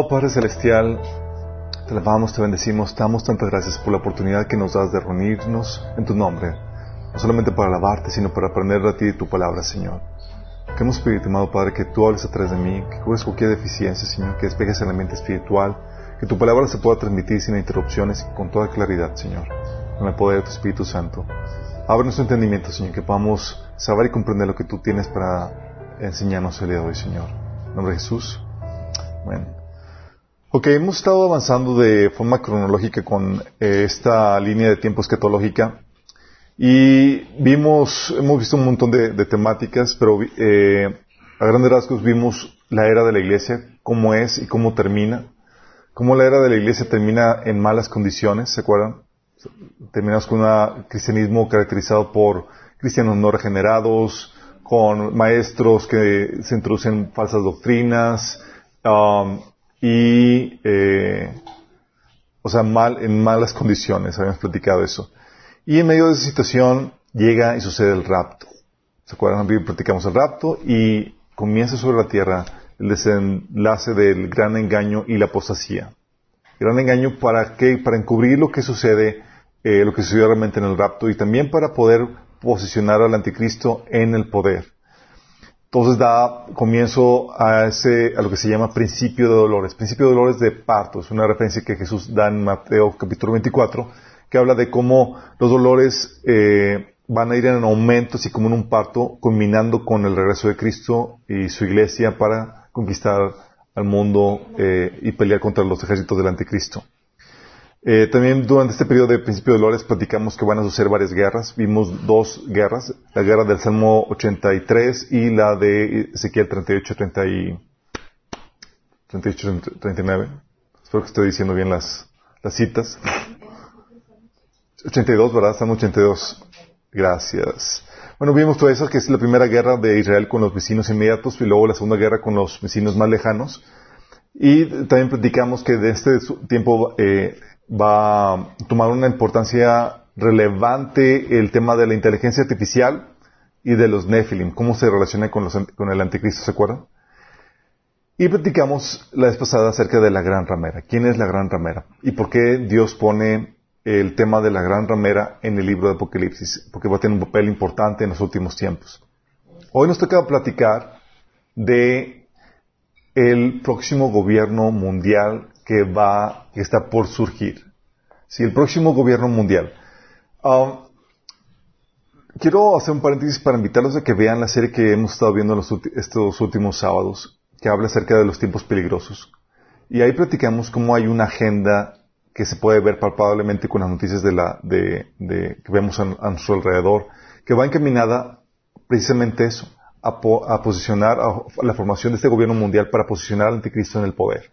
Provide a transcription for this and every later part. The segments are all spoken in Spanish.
Amado Padre Celestial, te alabamos, te bendecimos, te damos tantas gracias por la oportunidad que nos das de reunirnos en tu nombre, no solamente para alabarte, sino para aprender de ti y tu palabra, Señor. Que hemos pedido, amado Padre, que tú hables a través de mí, que cubres cualquier deficiencia, Señor, que despejes el ambiente espiritual, que tu palabra se pueda transmitir sin interrupciones y con toda claridad, Señor, con el poder de tu Espíritu Santo. Abre nuestro entendimiento, Señor, que podamos saber y comprender lo que tú tienes para enseñarnos el día de hoy, Señor. En nombre de Jesús. Bueno. Ok, hemos estado avanzando de forma cronológica con eh, esta línea de tiempo escatológica y vimos, hemos visto un montón de, temáticas, pero eh, a grandes rasgos vimos la era de la iglesia, cómo es y cómo termina, cómo la era de la iglesia termina en malas condiciones, ¿se acuerdan? Terminamos con un cristianismo caracterizado por cristianos no regenerados, con maestros que se introducen falsas doctrinas, um, y, eh, o sea, mal, en malas condiciones, habíamos platicado eso. Y en medio de esa situación llega y sucede el rapto. ¿Se acuerdan? Platicamos el rapto y comienza sobre la tierra el desenlace del gran engaño y la apostasía. Gran engaño para qué? Para encubrir lo que sucede, eh, lo que sucedió realmente en el rapto y también para poder posicionar al anticristo en el poder. Entonces da comienzo a ese, a lo que se llama principio de dolores. Principio de dolores de parto. Es una referencia que Jesús da en Mateo capítulo 24, que habla de cómo los dolores eh, van a ir en aumento, así como en un parto, culminando con el regreso de Cristo y su iglesia para conquistar al mundo eh, y pelear contra los ejércitos del anticristo. Eh, también durante este periodo de principio de dolores platicamos que van a suceder varias guerras. Vimos dos guerras, la guerra del Salmo 83 y la de Ezequiel 38, 38 39. Espero que estoy diciendo bien las, citas. 82, ¿verdad? Salmo 82. Gracias. Bueno, vimos todo eso, que es la primera guerra de Israel con los vecinos inmediatos y luego la segunda guerra con los vecinos más lejanos. Y también platicamos que de este tiempo eh, va a tomar una importancia relevante el tema de la inteligencia artificial y de los Nephilim, cómo se relaciona con, el anticristo, ¿se acuerdan? Y platicamos la vez pasada acerca de la gran ramera. ¿Quién es la gran ramera? ¿Y por qué Dios pone el tema de la gran ramera en el libro de Apocalipsis? Porque va a tener un papel importante en los últimos tiempos. Hoy nos toca platicar de el próximo gobierno mundial que va, que está por surgir. Sí, el próximo gobierno mundial. Um, quiero hacer un paréntesis para invitarlos a que vean la serie que hemos estado viendo estos últimos sábados, que habla acerca de los tiempos peligrosos. Y ahí platicamos cómo hay una agenda que se puede ver palpablemente con las noticias de la, de, que vemos a, nuestro alrededor, que va encaminada precisamente eso, a, posicionar a, la formación de este gobierno mundial para posicionar al anticristo en el poder.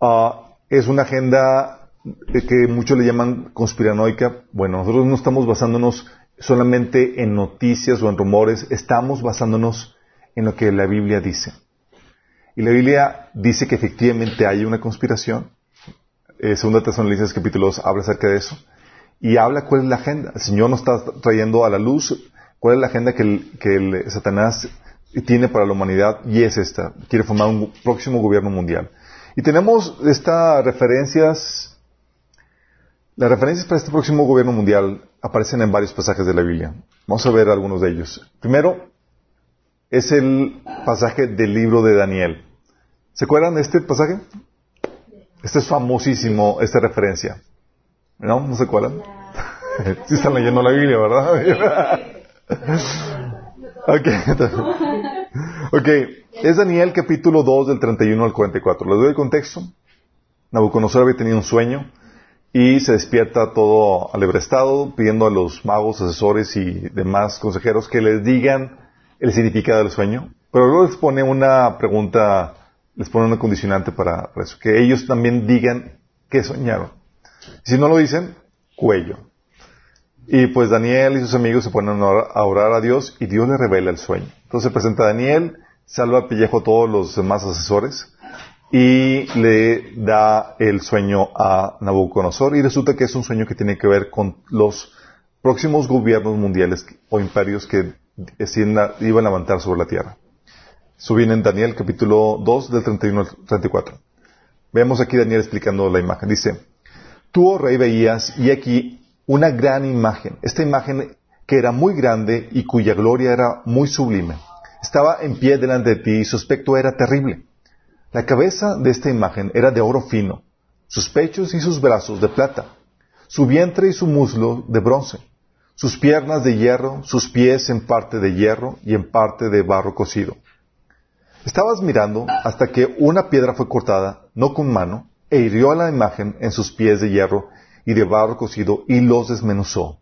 Ah, es una agenda que muchos le llaman conspiranoica. Bueno, nosotros no estamos basándonos solamente en noticias o en rumores, estamos basándonos en lo que la Biblia dice. Y la Biblia dice que efectivamente hay una conspiración. Eh, Segunda Tesalonicenses capítulo 2 habla acerca de eso. Y habla cuál es la agenda. El Señor nos está trayendo a la luz cuál es la agenda que el Satanás tiene para la humanidad y es esta. Quiere formar un próximo gobierno mundial. Y tenemos estas referencias, las referencias para este próximo gobierno mundial aparecen en varios pasajes de la Biblia. Vamos a ver algunos de ellos. Primero, es el pasaje del libro de Daniel. ¿Se acuerdan de este pasaje? Este es famosísimo, esta referencia. ¿No? ¿No se acuerdan? sí están leyendo la Biblia, ¿verdad? ok. Ok. Es Daniel capítulo 2 del 31 al 44. Les doy el contexto. Nabucodonosor había tenido un sueño y se despierta todo alebrestado pidiendo a los magos, asesores y demás consejeros que les digan el significado del sueño. Pero luego les pone una pregunta, les pone una condicionante para, eso, que ellos también digan qué soñaron. Si no lo dicen, cuello. Y pues Daniel y sus amigos se ponen a orar a Dios y Dios le revela el sueño. Entonces se presenta Daniel, salva a pellejo a todos los demás asesores y le da el sueño a Nabucodonosor y resulta que es un sueño que tiene que ver con los próximos gobiernos mundiales o imperios que iban a levantar sobre la tierra. Eso viene en Daniel capítulo 2 del 31 al 34. Vemos aquí Daniel explicando la imagen. Dice, tú, oh rey, veías, y aquí una gran imagen. Esta imagen que era muy grande y cuya gloria era muy sublime. Estaba en pie delante de ti y su aspecto era terrible. La cabeza de esta imagen era de oro fino, sus pechos y sus brazos de plata, su vientre y su muslo de bronce, sus piernas de hierro, sus pies en parte de hierro y en parte de barro cocido. Estabas mirando hasta que una piedra fue cortada, no con mano, e hirió a la imagen en sus pies de hierro y de barro cocido y los desmenuzó.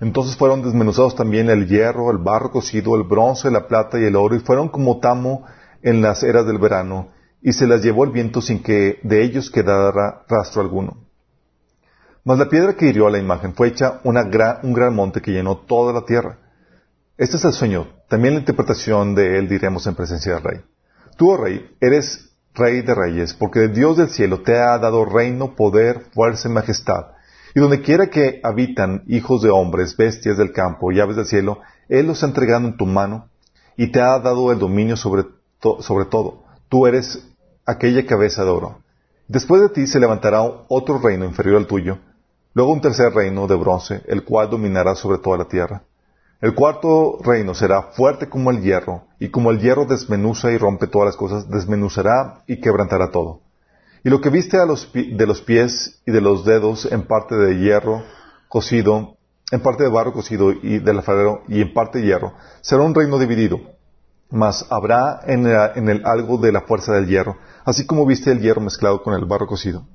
Entonces fueron desmenuzados también el hierro, el barro cocido, el bronce, la plata y el oro, y fueron como tamo en las eras del verano, y se las llevó el viento sin que de ellos quedara rastro alguno. Mas la piedra que hirió a la imagen fue hecha un gran monte que llenó toda la tierra. Este es el sueño. También la interpretación de él diremos en presencia del rey. Tú, oh rey, eres rey de reyes, porque el Dios del cielo te ha dado reino, poder, fuerza y majestad. Y donde quiera que habitan hijos de hombres, bestias del campo y aves del cielo, Él los ha entregado en tu mano y te ha dado el dominio sobre, sobre todo. Tú eres aquella cabeza de oro. Después de ti se levantará otro reino inferior al tuyo, luego un tercer reino de bronce, el cual dominará sobre toda la tierra. El cuarto reino será fuerte como el hierro, y como el hierro desmenuza y rompe todas las cosas, desmenuzará y quebrantará todo. Y lo que viste a los de los pies y de los dedos en parte de hierro cocido, en parte de barro cocido y del alfarero y en parte de hierro, será un reino dividido. Mas habrá en, en el algo de la fuerza del hierro, así como viste el hierro mezclado con el barro cocido.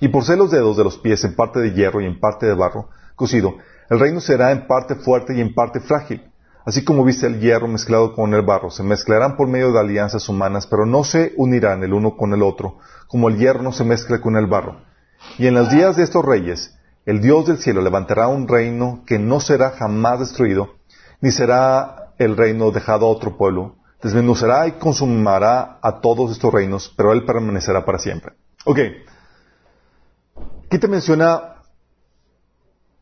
Y por ser los dedos de los pies en parte de hierro y en parte de barro cocido, el reino será en parte fuerte y en parte frágil. Así como viste el hierro mezclado con el barro, se mezclarán por medio de alianzas humanas, pero no se unirán el uno con el otro, como el hierro no se mezcla con el barro. Y en los días de estos reyes, el Dios del cielo levantará un reino que no será jamás destruido, ni será el reino dejado a otro pueblo. Desmenuzará y consumará a todos estos reinos, pero él permanecerá para siempre. Ok. Aquí te menciona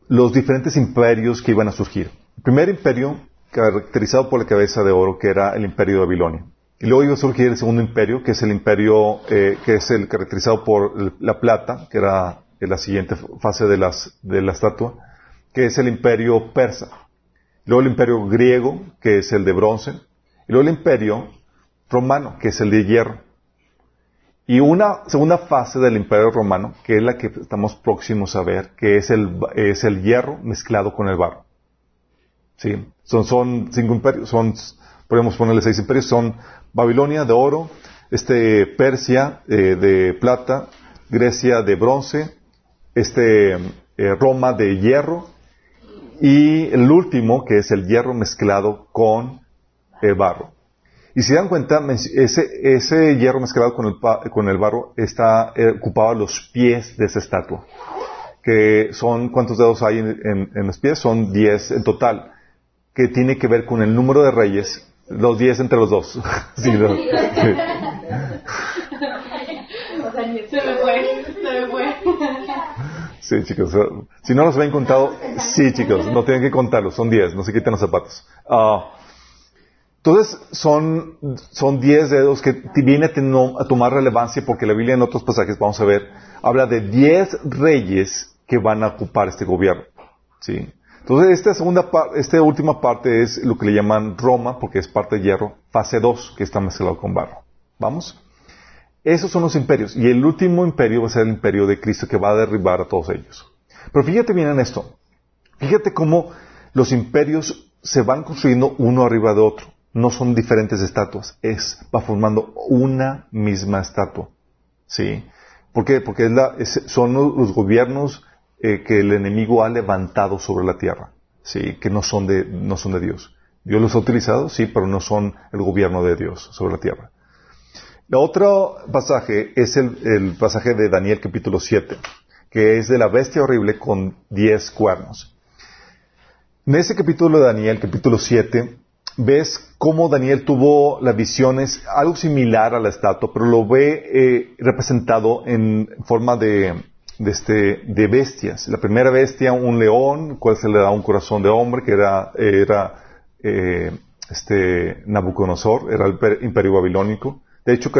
los diferentes imperios que iban a surgir. El primer imperio caracterizado por la cabeza de oro, que era el imperio de Babilonia. Y luego iba a surgir el segundo imperio, que es el imperio, eh, que es el caracterizado por la plata, que era la siguiente fase de, las, de la estatua, que es el imperio persa. Luego el imperio griego, que es el de bronce. Y luego el imperio romano, que es el de hierro. Y una segunda fase del imperio romano, que es la que estamos próximos a ver, que es el, es el hierro mezclado con el barro. ¿Sí? Son, son cinco imperios, son, podemos ponerle seis imperios, son Babilonia de oro, este, Persia eh, de plata, Grecia de bronce, este, eh, Roma de hierro, y el último, que es el hierro mezclado con el barro. Y si dan cuenta, ese, ese hierro mezclado con el, con el barro está eh, ocupado los pies de esa estatua. Que son, ¿cuántos dedos hay en, en los pies? Son diez en total que tiene que ver con el número de reyes, los diez entre los dos. sí, sí. Sí, chicos. Si no los habían contado, sí, chicos, no tienen que contarlos, son diez, no se quiten los zapatos. Uh, entonces, son, son diez dedos que viene a, tomar relevancia porque la Biblia en otros pasajes, vamos a ver, habla de diez reyes que van a ocupar este gobierno. ¿Sí? Entonces, esta segunda esta última parte es lo que le llaman Roma, porque es parte de hierro, fase 2, que está mezclado con barro. ¿Vamos? Esos son los imperios. Y el último imperio va a ser el imperio de Cristo que va a derribar a todos ellos. Pero fíjate bien en esto. Fíjate cómo los imperios se van construyendo uno arriba de otro. No son diferentes estatuas. Es, va formando una misma estatua. ¿Sí? ¿Por qué? Porque son los gobiernos eh, que el enemigo ha levantado sobre la tierra, sí, que no son de, no son de Dios. Dios los ha utilizado, sí, pero no son el gobierno de Dios sobre la tierra. El otro pasaje es el, el pasaje de Daniel capítulo 7, que es de la bestia horrible con diez cuernos. En ese capítulo de Daniel, capítulo 7, ves cómo Daniel tuvo las visiones, algo similar a la estatua, pero lo ve eh, representado en forma de, de, este, de bestias. La primera bestia, un león, cual se le da un corazón de hombre, que era, era eh, este Nabucodonosor, era el imperio babilónico. De hecho,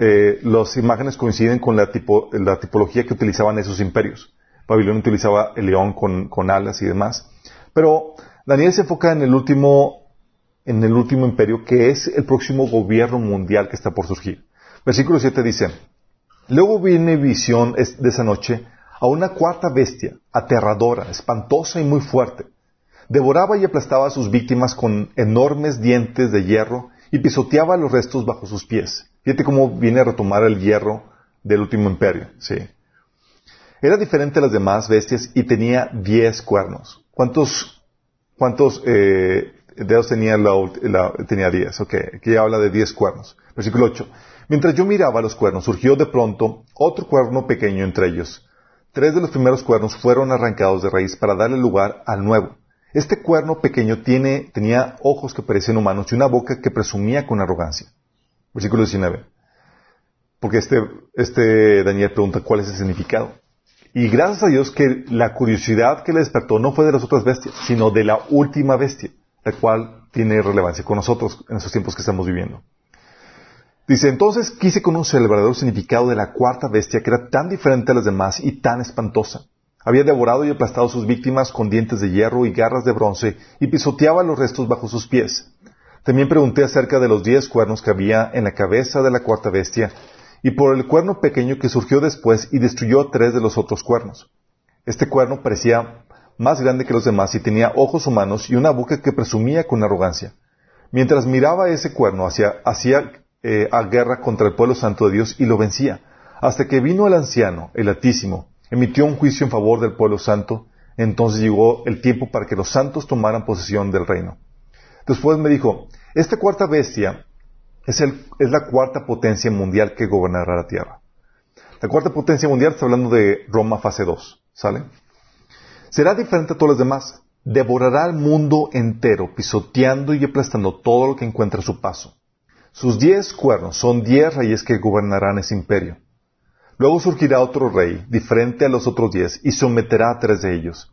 eh, las imágenes coinciden con la, la tipología que utilizaban esos imperios. Babilonia utilizaba el león con, con alas y demás. Pero Daniel se enfoca en el último, en el último imperio, que es el próximo gobierno mundial que está por surgir. Versículo 7 dice, Luego viene visión de esa noche a una cuarta bestia, aterradora, espantosa y muy fuerte. Devoraba y aplastaba a sus víctimas con enormes dientes de hierro y pisoteaba los restos bajo sus pies. Fíjate cómo viene a retomar el hierro del último imperio. Sí. Era diferente a las demás bestias y tenía diez cuernos. ¿Cuántos, cuántos eh, dedos tenía la, tenía diez? Aquí habla de diez cuernos. Versículo 8. Mientras yo miraba los cuernos, surgió de pronto otro cuerno pequeño entre ellos. Tres de los primeros cuernos fueron arrancados de raíz para darle lugar al nuevo. Este cuerno pequeño tenía ojos que parecían humanos y una boca que presumía con arrogancia. Versículo 19. Porque este, este Daniel pregunta cuál es el significado. Y gracias a Dios que la curiosidad que le despertó no fue de las otras bestias, sino de la última bestia, la cual tiene relevancia con nosotros en estos tiempos que estamos viviendo. Dice, entonces quise conocer el verdadero significado de la cuarta bestia que era tan diferente a las demás y tan espantosa. Había devorado y aplastado a sus víctimas con dientes de hierro y garras de bronce y pisoteaba los restos bajo sus pies. También pregunté acerca de los diez cuernos que había en la cabeza de la cuarta bestia y por el cuerno pequeño que surgió después y destruyó tres de los otros cuernos. Este cuerno parecía más grande que los demás y tenía ojos humanos y una boca que presumía con arrogancia. Mientras miraba ese cuerno, hacía eh, a guerra contra el pueblo santo de Dios y lo vencía, hasta que vino el anciano, el Altísimo, emitió un juicio en favor del pueblo santo, entonces llegó el tiempo para que los santos tomaran posesión del reino. Después me dijo, esta cuarta bestia es, la cuarta potencia mundial que gobernará la tierra. La cuarta potencia mundial está hablando de Roma fase 2, ¿sale? Será diferente a todos los demás. Devorará el mundo entero, pisoteando y aplastando todo lo que encuentre a su paso. Sus diez cuernos son diez reyes que gobernarán ese imperio. Luego surgirá otro rey, diferente a los otros diez, y someterá a tres de ellos.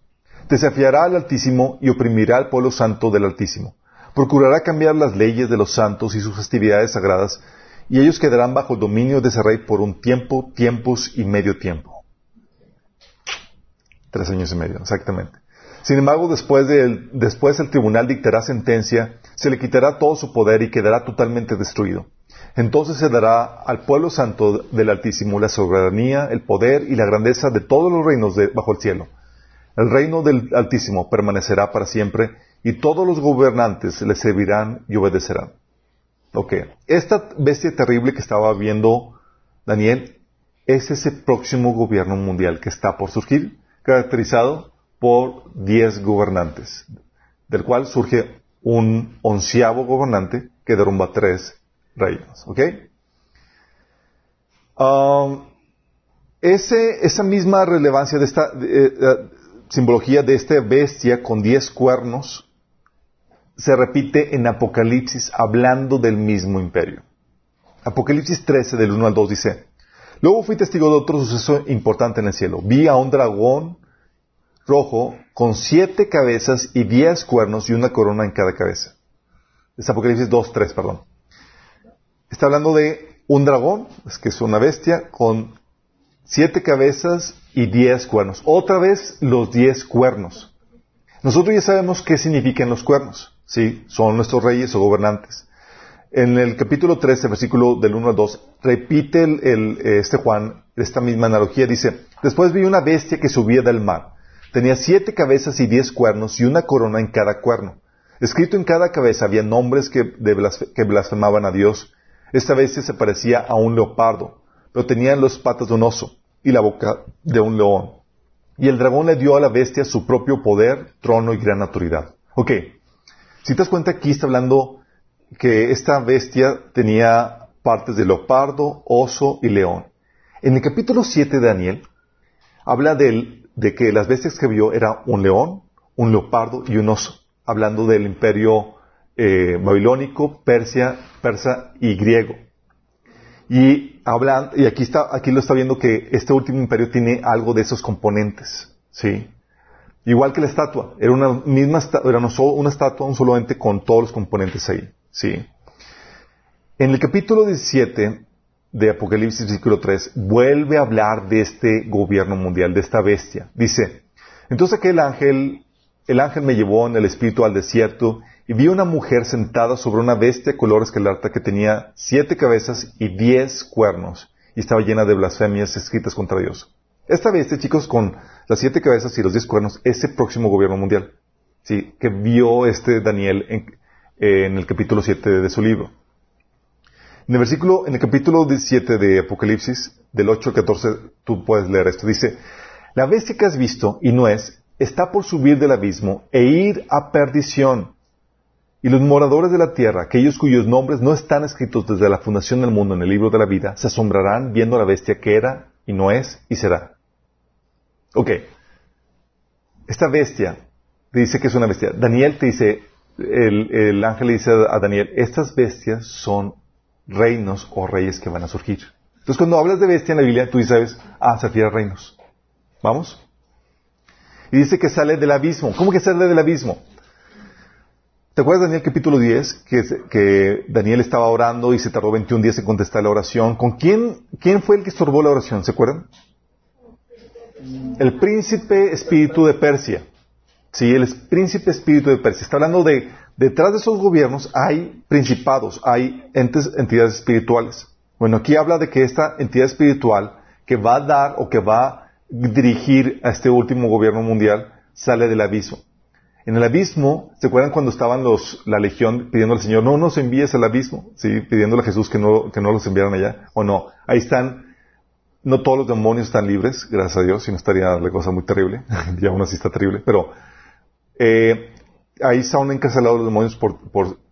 Desafiará al Altísimo y oprimirá al pueblo santo del Altísimo. Procurará cambiar las leyes de los santos y sus festividades sagradas, y ellos quedarán bajo el dominio de ese rey por un tiempo, tiempos y medio tiempo. Tres años y medio, exactamente. Sin embargo, después, después el tribunal dictará sentencia, se le quitará todo su poder y quedará totalmente destruido. Entonces se dará al pueblo santo del Altísimo la soberanía, el poder y la grandeza de todos los reinos bajo el cielo. El reino del Altísimo permanecerá para siempre y todos los gobernantes le servirán y obedecerán. Ok, esta bestia terrible que estaba viendo Daniel es ese próximo gobierno mundial que está por surgir, caracterizado por diez gobernantes, del cual surge un onceavo gobernante que derrumba tres reinos. ¿Ok? Um, esa misma relevancia de esta eh, simbología de esta bestia con diez cuernos se repite en Apocalipsis hablando del mismo imperio. Apocalipsis 13 del 1 al 2 dice, Luego fui testigo de otro suceso importante en el cielo. Vi a un dragón rojo con siete cabezas y diez cuernos y una corona en cada cabeza. Es Apocalipsis 2, 3, perdón. Está hablando de un dragón, es que es una bestia, con siete cabezas y diez cuernos. Otra vez los diez cuernos. Nosotros ya sabemos qué significan los cuernos. Sí, son nuestros reyes o gobernantes. En el capítulo 13, versículo del 1 al 2, repite el, este Juan esta misma analogía. Dice, después vi una bestia que subía del mar Tenía siete cabezas y diez cuernos y una corona en cada cuerno. Escrito en cada cabeza había nombres que, blasfemaban a Dios. Esta bestia se parecía a un leopardo, pero tenía las patas de un oso y la boca de un león. Y el dragón le dio a la bestia su propio poder, trono y gran autoridad. Ok, si te das cuenta aquí está hablando que esta bestia tenía partes de leopardo, oso y león. En el capítulo 7 de Daniel habla del de que las bestias que vio era un león, un leopardo y un oso, hablando del imperio eh, babilónico, Persia, persa y griego. Y hablan, y aquí está, aquí lo está viendo que este último imperio tiene algo de esos componentes, ¿sí? Igual que la estatua, era una misma, era una estatua, un solo ente con todos los componentes ahí, ¿sí? En el capítulo 17 de Apocalipsis, versículo 3, vuelve a hablar de este gobierno mundial, de esta bestia. Dice, entonces aquel ángel, el ángel me llevó en el espíritu al desierto y vi una mujer sentada sobre una bestia color escarlata que tenía siete cabezas y diez cuernos y estaba llena de blasfemias escritas contra Dios. Esta bestia, chicos, con las siete cabezas y los diez cuernos, es el próximo gobierno mundial. ¿sí? Que vio este Daniel en, en el capítulo 7 de su libro. En el versículo, en el capítulo 17 de Apocalipsis, del 8 al 14, tú puedes leer esto. Dice, la bestia que has visto, y no es, está por subir del abismo e ir a perdición. Y los moradores de la tierra, aquellos cuyos nombres no están escritos desde la fundación del mundo en el libro de la vida, se asombrarán viendo a la bestia que era, y no es, y será. Ok. Esta bestia dice que es una bestia. Daniel te dice, el, el ángel le dice a Daniel, estas bestias son reinos o reyes que van a surgir. Entonces, cuando hablas de bestia en la Biblia, tú sabes, ah, se refiere a reinos. ¿Vamos? Y dice que sale del abismo. ¿Cómo que sale del abismo? ¿Te acuerdas Daniel capítulo 10? Que, que, Daniel estaba orando y se tardó 21 días en contestar la oración. ¿Con quién, quién fue el que estorbó la oración? ¿Se acuerdan? El príncipe espíritu de Persia. Sí, el príncipe espíritu de Persia. Está hablando de detrás de esos gobiernos hay principados, hay entes, entidades espirituales. Bueno, aquí habla de que esta entidad espiritual que va a dar o que va a dirigir a este último gobierno mundial sale del abismo. En el abismo, ¿se acuerdan cuando estaban los, la legión pidiendo al Señor, no nos envíes al abismo? Sí, pidiéndole a Jesús que no, que no los enviaran allá, o no. Ahí están, no todos los demonios están libres, gracias a Dios, si no estaría la cosa muy terrible, y aún así está terrible, pero, eh, ahí están encarcelados los demonios por,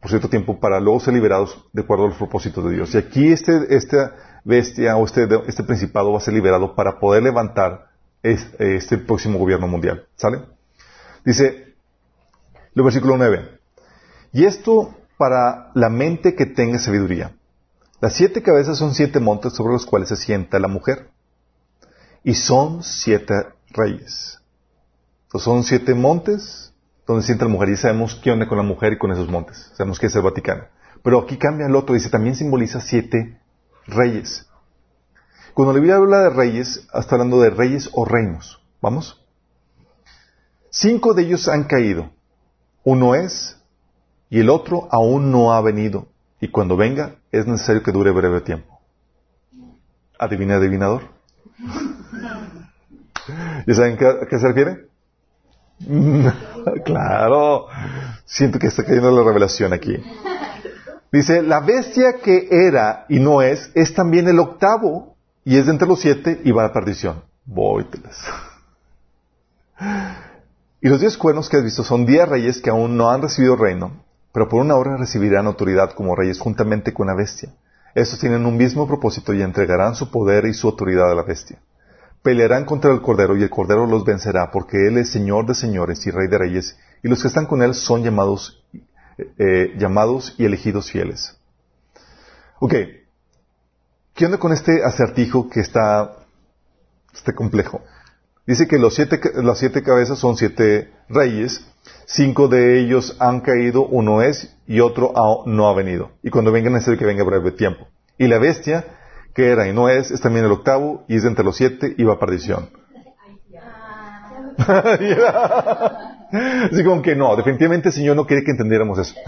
cierto tiempo para luego ser liberados de acuerdo a los propósitos de Dios. Y aquí este, esta bestia o este, este principado va a ser liberado para poder levantar este, próximo gobierno mundial. ¿Sale? Dice, el versículo 9. Y esto para la mente que tenga sabiduría. Las siete cabezas son siete montes sobre los cuales se sienta la mujer. Y son siete reyes. Son siete montes donde sienta la mujer. Y sabemos qué onda con la mujer y con esos montes. Sabemos que es el Vaticano. Pero aquí cambia el otro. Dice, también simboliza siete reyes. Cuando la Biblia habla de reyes, está hablando de reyes o reinos. ¿Vamos? Cinco de ellos han caído. Uno es y el otro aún no ha venido. Y cuando venga, es necesario que dure breve tiempo. ¿Adivina, adivinador? ¿Ya saben a qué se refiere? claro. Siento que está cayendo la revelación aquí. Dice, la bestia que era y no es, es también el octavo, y es de entre los siete y va a perdición. Vóyteles. Y los diez cuernos que has visto son diez reyes que aún no han recibido reino, pero por una hora recibirán autoridad como reyes juntamente con la bestia. Estos tienen un mismo propósito y entregarán su poder y su autoridad a la bestia pelearán contra el Cordero y el Cordero los vencerá, porque Él es Señor de señores y Rey de reyes, y los que están con Él son llamados, eh, llamados y elegidos fieles. Ok, ¿qué onda con este acertijo que está, este complejo? Dice que los siete, las siete cabezas son siete reyes, cinco de ellos han caído, uno es y otro no ha venido. Y cuando vengan es el que venga breve tiempo. Y la bestia que era y no es, es también el octavo y es de entre los siete y va a perdición. Así como que no, definitivamente el Señor no quiere que entendiéramos eso.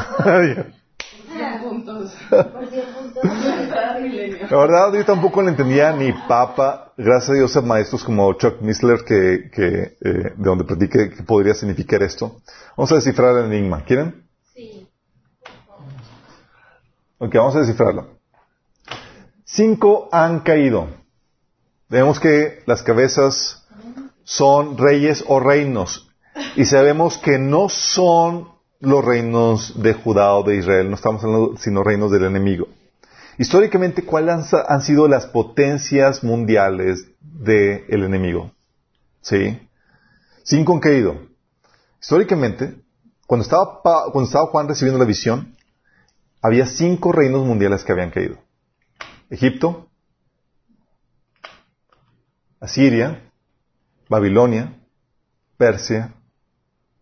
La verdad, yo tampoco lo entendía ni papa. Gracias a Dios a maestros como Chuck Missler que, que eh, de donde predique que podría significar esto. Vamos a descifrar el enigma. ¿Quieren? Sí. Ok, vamos a descifrarlo. Cinco han caído. Vemos que las cabezas son reyes o reinos. Y sabemos que no son los reinos de Judá o de Israel, no estamos hablando sino reinos del enemigo. Históricamente, ¿cuáles han, sido las potencias mundiales del enemigo? ¿Sí? Cinco han caído. Históricamente, cuando estaba, cuando estaba Juan recibiendo la visión, había cinco reinos mundiales que habían caído. Egipto, Asiria, Babilonia, Persia,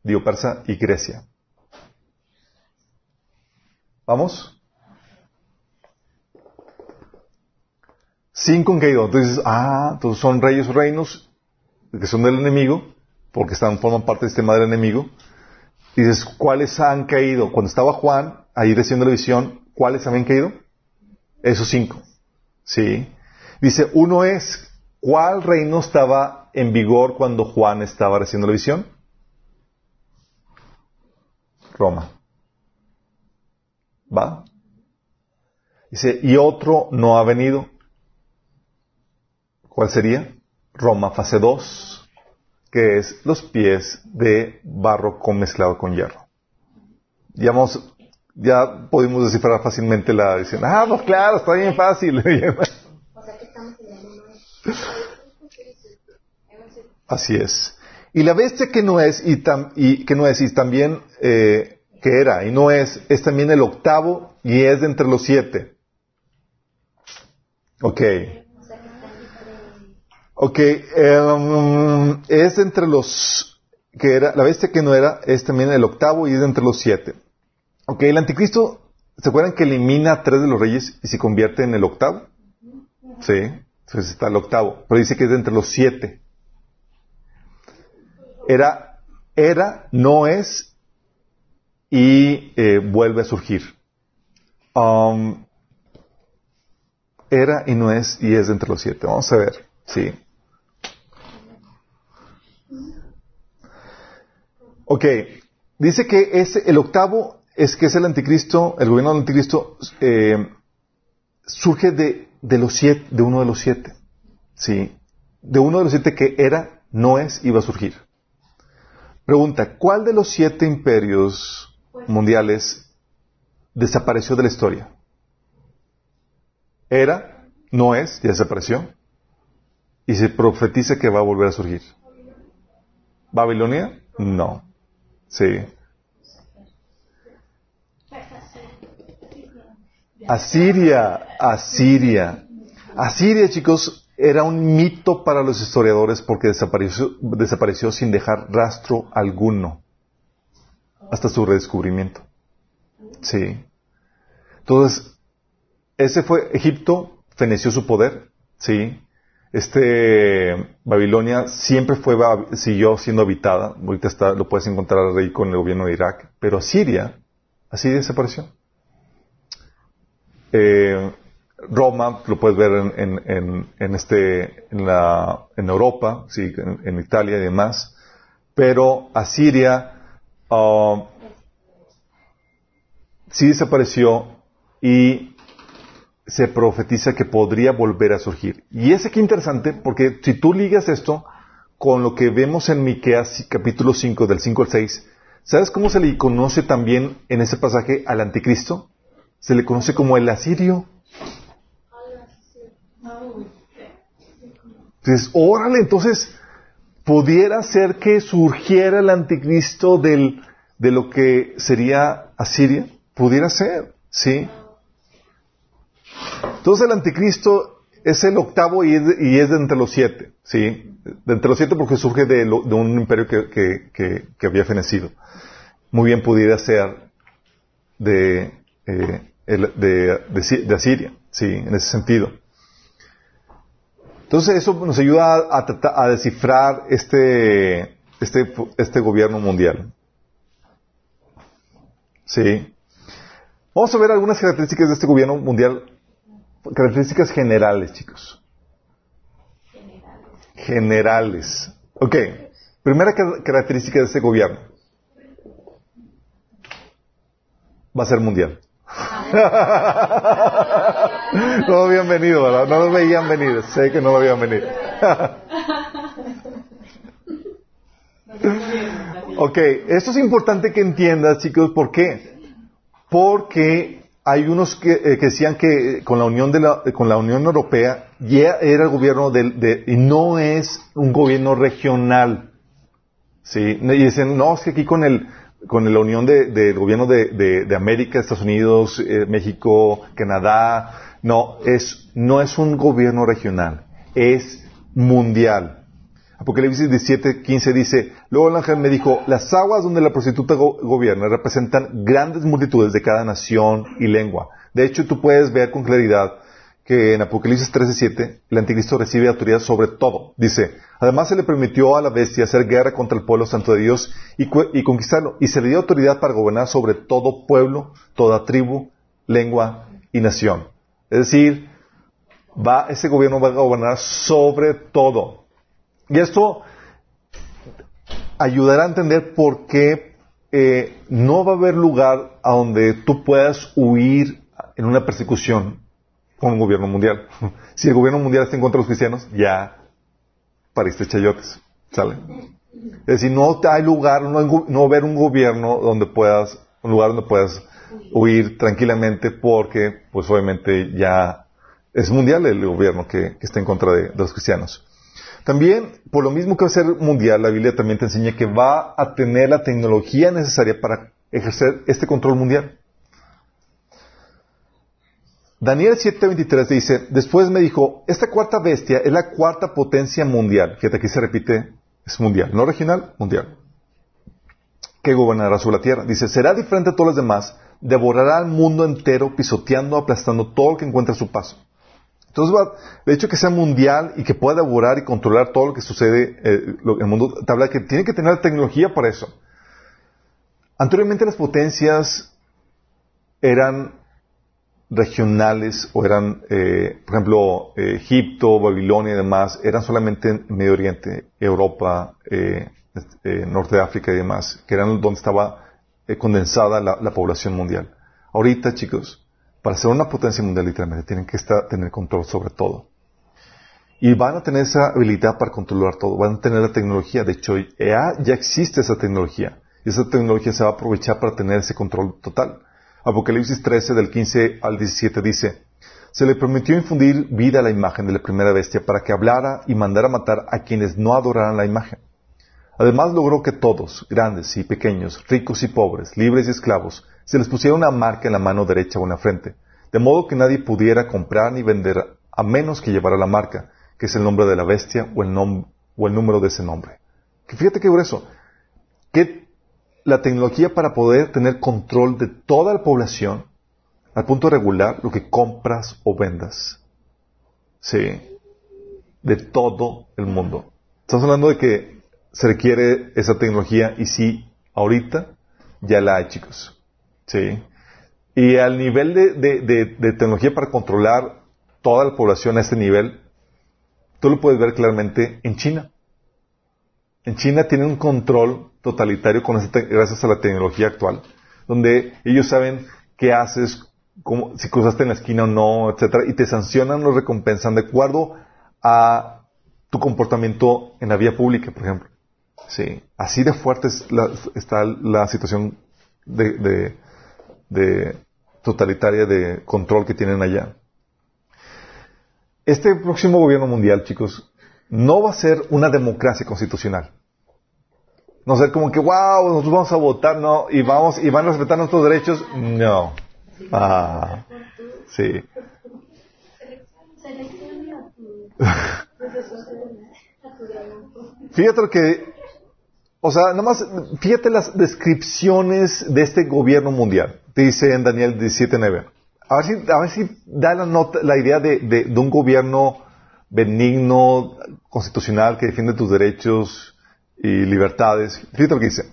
Dio Persa y Grecia. ¿Vamos? Cinco han caído. Entonces, ah, entonces son reyes o reinos que son del enemigo, porque están, forman parte del sistema del enemigo. Y dices, ¿cuáles han caído? Cuando estaba Juan ahí recibiendo la visión, ¿cuáles habían caído? Esos cinco. Sí. Dice, uno es, ¿cuál reino estaba en vigor cuando Juan estaba recibiendo la visión? Roma. ¿Va? Dice, y otro no ha venido. ¿Cuál sería? Roma, fase 2, que es los pies de barro con mezclado con hierro. Ya, ya pudimos descifrar fácilmente la dicen, ah, pues claro, está bien fácil. Así es. Y la bestia que no es y, y que no es y también eh, que era y no es es también el octavo y es de entre los siete. Ok. Ok, em, es entre los que era, la bestia que no era, es también el octavo y es entre los siete. Ok, el anticristo, ¿se acuerdan que elimina a tres de los reyes y se convierte en el octavo? Sí, entonces está el octavo, pero dice que es de entre los siete. Era, era, no es y eh, vuelve a surgir. Um, era y no es y es de entre los siete. Vamos a ver, sí. Ok, dice que es el octavo es que es el anticristo, el gobierno del anticristo eh, surge de, de, los siete, de uno de los siete, sí, de uno de los siete que era, no es y va a surgir. Pregunta, ¿cuál de los siete imperios mundiales desapareció de la historia? Era, no es, ya desapareció, y se profetiza que va a volver a surgir. ¿Babilonia? No. Sí. Asiria, Asiria. Asiria, chicos, era un mito para los historiadores porque desapareció, sin dejar rastro alguno hasta su redescubrimiento. Sí. Entonces, ese fue Egipto, feneció su poder, sí este Babilonia siempre fue siguió siendo habitada. Ahorita lo puedes encontrar ahí con el gobierno de Irak, pero Siria así desapareció. Eh, Roma lo puedes ver en, en, este en la en Europa, sí, en, Italia y demás, pero Asiria uh, sí desapareció y se profetiza que podría volver a surgir. Y es aquí interesante porque si tú ligas esto con lo que vemos en Miqueas capítulo 5 del 5 al 6, ¿sabes cómo se le conoce también en ese pasaje al anticristo? Se le conoce como el asirio. Entonces, órale, entonces, pudiera ser que surgiera el anticristo del, de lo que sería Asiria. Pudiera ser, ¿sí? Entonces el anticristo es el octavo y es, de, entre los siete, ¿sí? De entre los siete porque surge de, un imperio que, había fenecido. Muy bien pudiera ser de, eh, de, Asiria, ¿sí? En ese sentido. Entonces eso nos ayuda a, a, descifrar este, este, este gobierno mundial. Sí. Vamos a ver algunas características de este gobierno mundial Características generales, chicos. Generales. Ok. Primera característica de este gobierno. Va a ser mundial. no habían venido, ¿verdad? No lo veían venir. Sé que no lo habían venido. ok, esto es importante que entiendas, chicos, ¿por qué? Porque hay unos que, eh, decían que con la Unión de la, con la Unión Europea ya era el gobierno de, y no es un gobierno regional. Sí, y dicen, no, es que aquí con el, con la unión del de, gobierno de, de, América, Estados Unidos, eh, México, Canadá, no, es, no es un gobierno regional, es mundial. Apocalipsis 17, 15 dice, luego el ángel me dijo, las aguas donde la prostituta gobierna representan grandes multitudes de cada nación y lengua. De hecho, tú puedes ver con claridad que en Apocalipsis 13:7 el anticristo recibe autoridad sobre todo. Dice, además se le permitió a la bestia hacer guerra contra el pueblo santo de Dios y, conquistarlo, y se le dio autoridad para gobernar sobre todo pueblo, toda tribu, lengua y nación. Es decir, va, ese gobierno va a gobernar sobre todo. Y esto ayudará a entender por qué eh, no va a haber lugar a donde tú puedas huir en una persecución con un gobierno mundial. si el gobierno mundial está en contra de los cristianos, ya pariste chayotes. ¿Sale? Es decir, no hay lugar, no, no va a haber un gobierno donde puedas, un lugar donde puedas huir tranquilamente porque, pues obviamente ya es mundial el gobierno que, está en contra de, los cristianos. También, por lo mismo que va a ser mundial, la Biblia también te enseña que va a tener la tecnología necesaria para ejercer este control mundial. Daniel 7:23 dice, después me dijo, esta cuarta bestia es la cuarta potencia mundial. Fíjate, aquí se repite, es mundial, no regional, mundial. Que gobernará sobre la tierra. Dice, será diferente a todos los demás, devorará al mundo entero, pisoteando, aplastando todo lo que encuentra a su paso. Entonces, de hecho que sea mundial y que pueda devorar y controlar todo lo que sucede eh, en el mundo, te habla que tiene que tener tecnología para eso. Anteriormente las potencias eran regionales o eran, eh, por ejemplo, eh, Egipto, Babilonia y demás, eran solamente en Medio Oriente, Europa, eh, Norte de África y demás, que eran donde estaba condensada la, población mundial. Ahorita, chicos, para ser una potencia mundial literalmente, tienen que estar, tener control sobre todo. Y van a tener esa habilidad para controlar todo, van a tener la tecnología, de hecho ya existe esa tecnología, y esa tecnología se va a aprovechar para tener ese control total. Apocalipsis 13 del 15 al 17 dice, se le permitió infundir vida a la imagen de la primera bestia para que hablara y mandara matar a quienes no adoraran la imagen. Además logró que todos, grandes y pequeños, ricos y pobres, libres y esclavos, se les pusiera una marca en la mano derecha o en la frente, de modo que nadie pudiera comprar ni vender a menos que llevara la marca, que es el nombre de la bestia o el, número de ese nombre. Que fíjate qué grueso. ¿Qué la tecnología para poder tener control de toda la población al punto de regular lo que compras o vendas. Sí. De todo el mundo. Estamos hablando de que se requiere esa tecnología y sí, ahorita ya la hay, chicos. Sí. Y al nivel de, de tecnología para controlar toda la población a este nivel, tú lo puedes ver claramente en China. En China tienen un control totalitario con gracias a la tecnología actual, donde ellos saben qué haces, si cruzaste en la esquina o no, etcétera, y te sancionan o recompensan de acuerdo a tu comportamiento en la vía pública, por ejemplo. Sí, así de fuerte está la situación de, totalitaria de control que tienen allá. Este próximo gobierno mundial, chicos, no va a ser una democracia constitucional. No ser como que, wow, nosotros vamos a votar, no, y vamos, y van a respetar nuestros derechos, no. Ah, sí. Fíjate lo que, o sea, nomás, fíjate las descripciones de este gobierno mundial. Dice en Daniel 17.9. A ver si, a ver si da la, nota, la idea de, de, de un gobierno benigno, constitucional, que defiende tus derechos, y libertades. Fíjate lo que dice.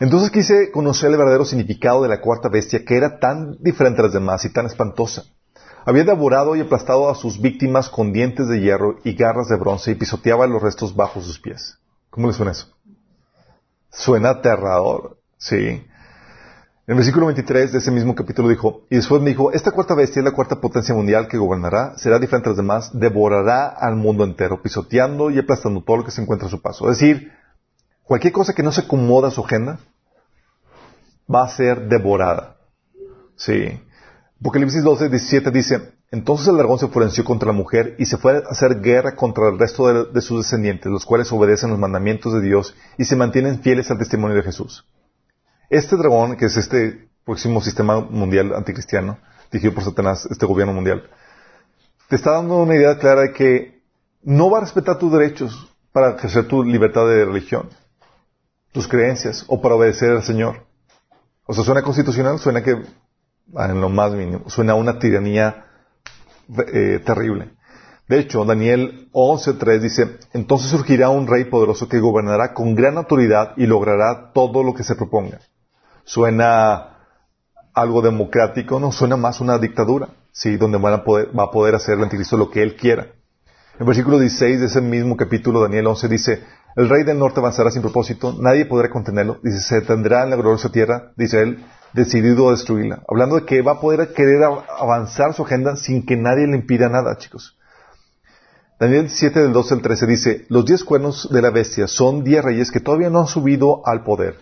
Entonces quise conocer el verdadero significado de la cuarta bestia, que era tan diferente a las demás y tan espantosa. Había devorado y aplastado a sus víctimas con dientes de hierro y garras de bronce y pisoteaba los restos bajo sus pies. ¿Cómo le suena eso? Suena aterrador. Sí. En el versículo 23 de ese mismo capítulo dijo, y después me dijo, esta cuarta bestia es la cuarta potencia mundial que gobernará, será diferente a las demás, devorará al mundo entero, pisoteando y aplastando todo lo que se encuentra a su paso. Es decir, Cualquier cosa que no se acomoda a su agenda va a ser devorada. Sí. Apocalipsis 12, 17 dice, entonces el dragón se enfureció contra la mujer y se fue a hacer guerra contra el resto de, de, sus descendientes, los cuales obedecen los mandamientos de Dios y se mantienen fieles al testimonio de Jesús. Este dragón, que es este próximo sistema mundial anticristiano, dirigido por Satanás, este gobierno mundial, te está dando una idea clara de que no va a respetar tus derechos para ejercer tu libertad de religión tus creencias o para obedecer al Señor. O sea, suena constitucional, suena que, en lo más mínimo, suena a una tiranía eh, terrible. De hecho, Daniel 11.3 dice, entonces surgirá un rey poderoso que gobernará con gran autoridad y logrará todo lo que se proponga. Suena algo democrático, no, suena más una dictadura, sí, donde va a poder hacer el anticristo lo que él quiera. En versículo 16 de ese mismo capítulo, Daniel 11 dice, el rey del norte avanzará sin propósito, nadie podrá contenerlo, dice, se tendrá en la gloriosa tierra, dice él, decidido a destruirla. Hablando de que va a poder querer avanzar su agenda sin que nadie le impida nada, chicos. Daniel 7 del 12 al 13 dice, los diez cuernos de la bestia son diez reyes que todavía no han subido al poder,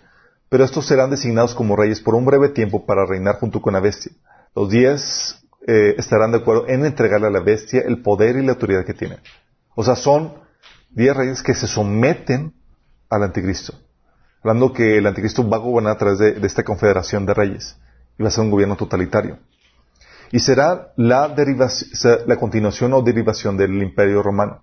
pero estos serán designados como reyes por un breve tiempo para reinar junto con la bestia. Los diez eh, estarán de acuerdo en entregarle a la bestia el poder y la autoridad que tiene. O sea, son diez reyes que se someten al anticristo. Hablando que el anticristo va a gobernar a través de, esta confederación de reyes y va a ser un gobierno totalitario. Y será la, la continuación o derivación del imperio romano.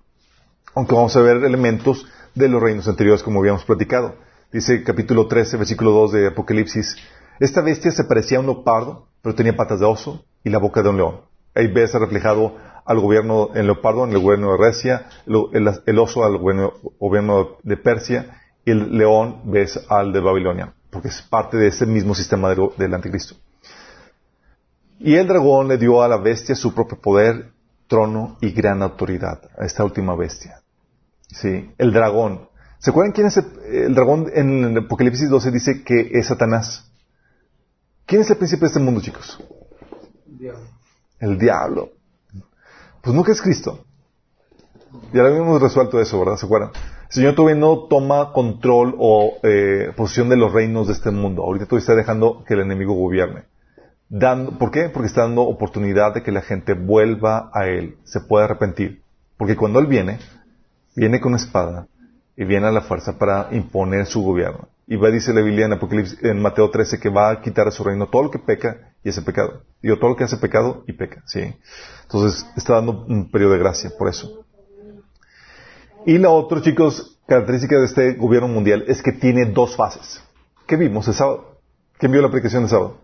Aunque vamos a ver elementos de los reinos anteriores como habíamos platicado. Dice capítulo 13, versículo 2 de Apocalipsis. Esta bestia se parecía a un leopardo, pero tenía patas de oso y la boca de un león. Ahí ves reflejado al gobierno en leopardo, en el gobierno de Grecia, el, oso al gobierno, de Persia y el león ves al de Babilonia, porque es parte de ese mismo sistema del anticristo. Y el dragón le dio a la bestia su propio poder, trono y gran autoridad, a esta última bestia. Sí, el dragón. ¿Se acuerdan quién es el, dragón? En Apocalipsis 12 dice que es Satanás. ¿Quién es el príncipe de este mundo, chicos? El diablo. Pues nunca es Cristo. Ya lo habíamos resuelto eso, ¿verdad? ¿Se acuerdan? El Señor todavía no toma control o eh, posición de los reinos de este mundo. Ahorita todavía está dejando que el enemigo gobierne. Dando, ¿Por qué? Porque está dando oportunidad de que la gente vuelva a Él, se pueda arrepentir. Porque cuando Él viene, viene con espada y viene a la fuerza para imponer su gobierno. Y va, dice la Biblia en, Apocalipsis, en Mateo 13 que va a quitar a su reino todo lo que peca y ese pecado. Digo, todo lo que hace pecado y peca, ¿sí? Entonces, está dando un periodo de gracia por eso. Y la otra, chicos, característica de este gobierno mundial es que tiene dos fases. ¿Qué vimos el sábado? ¿Quién vio la aplicación del sábado?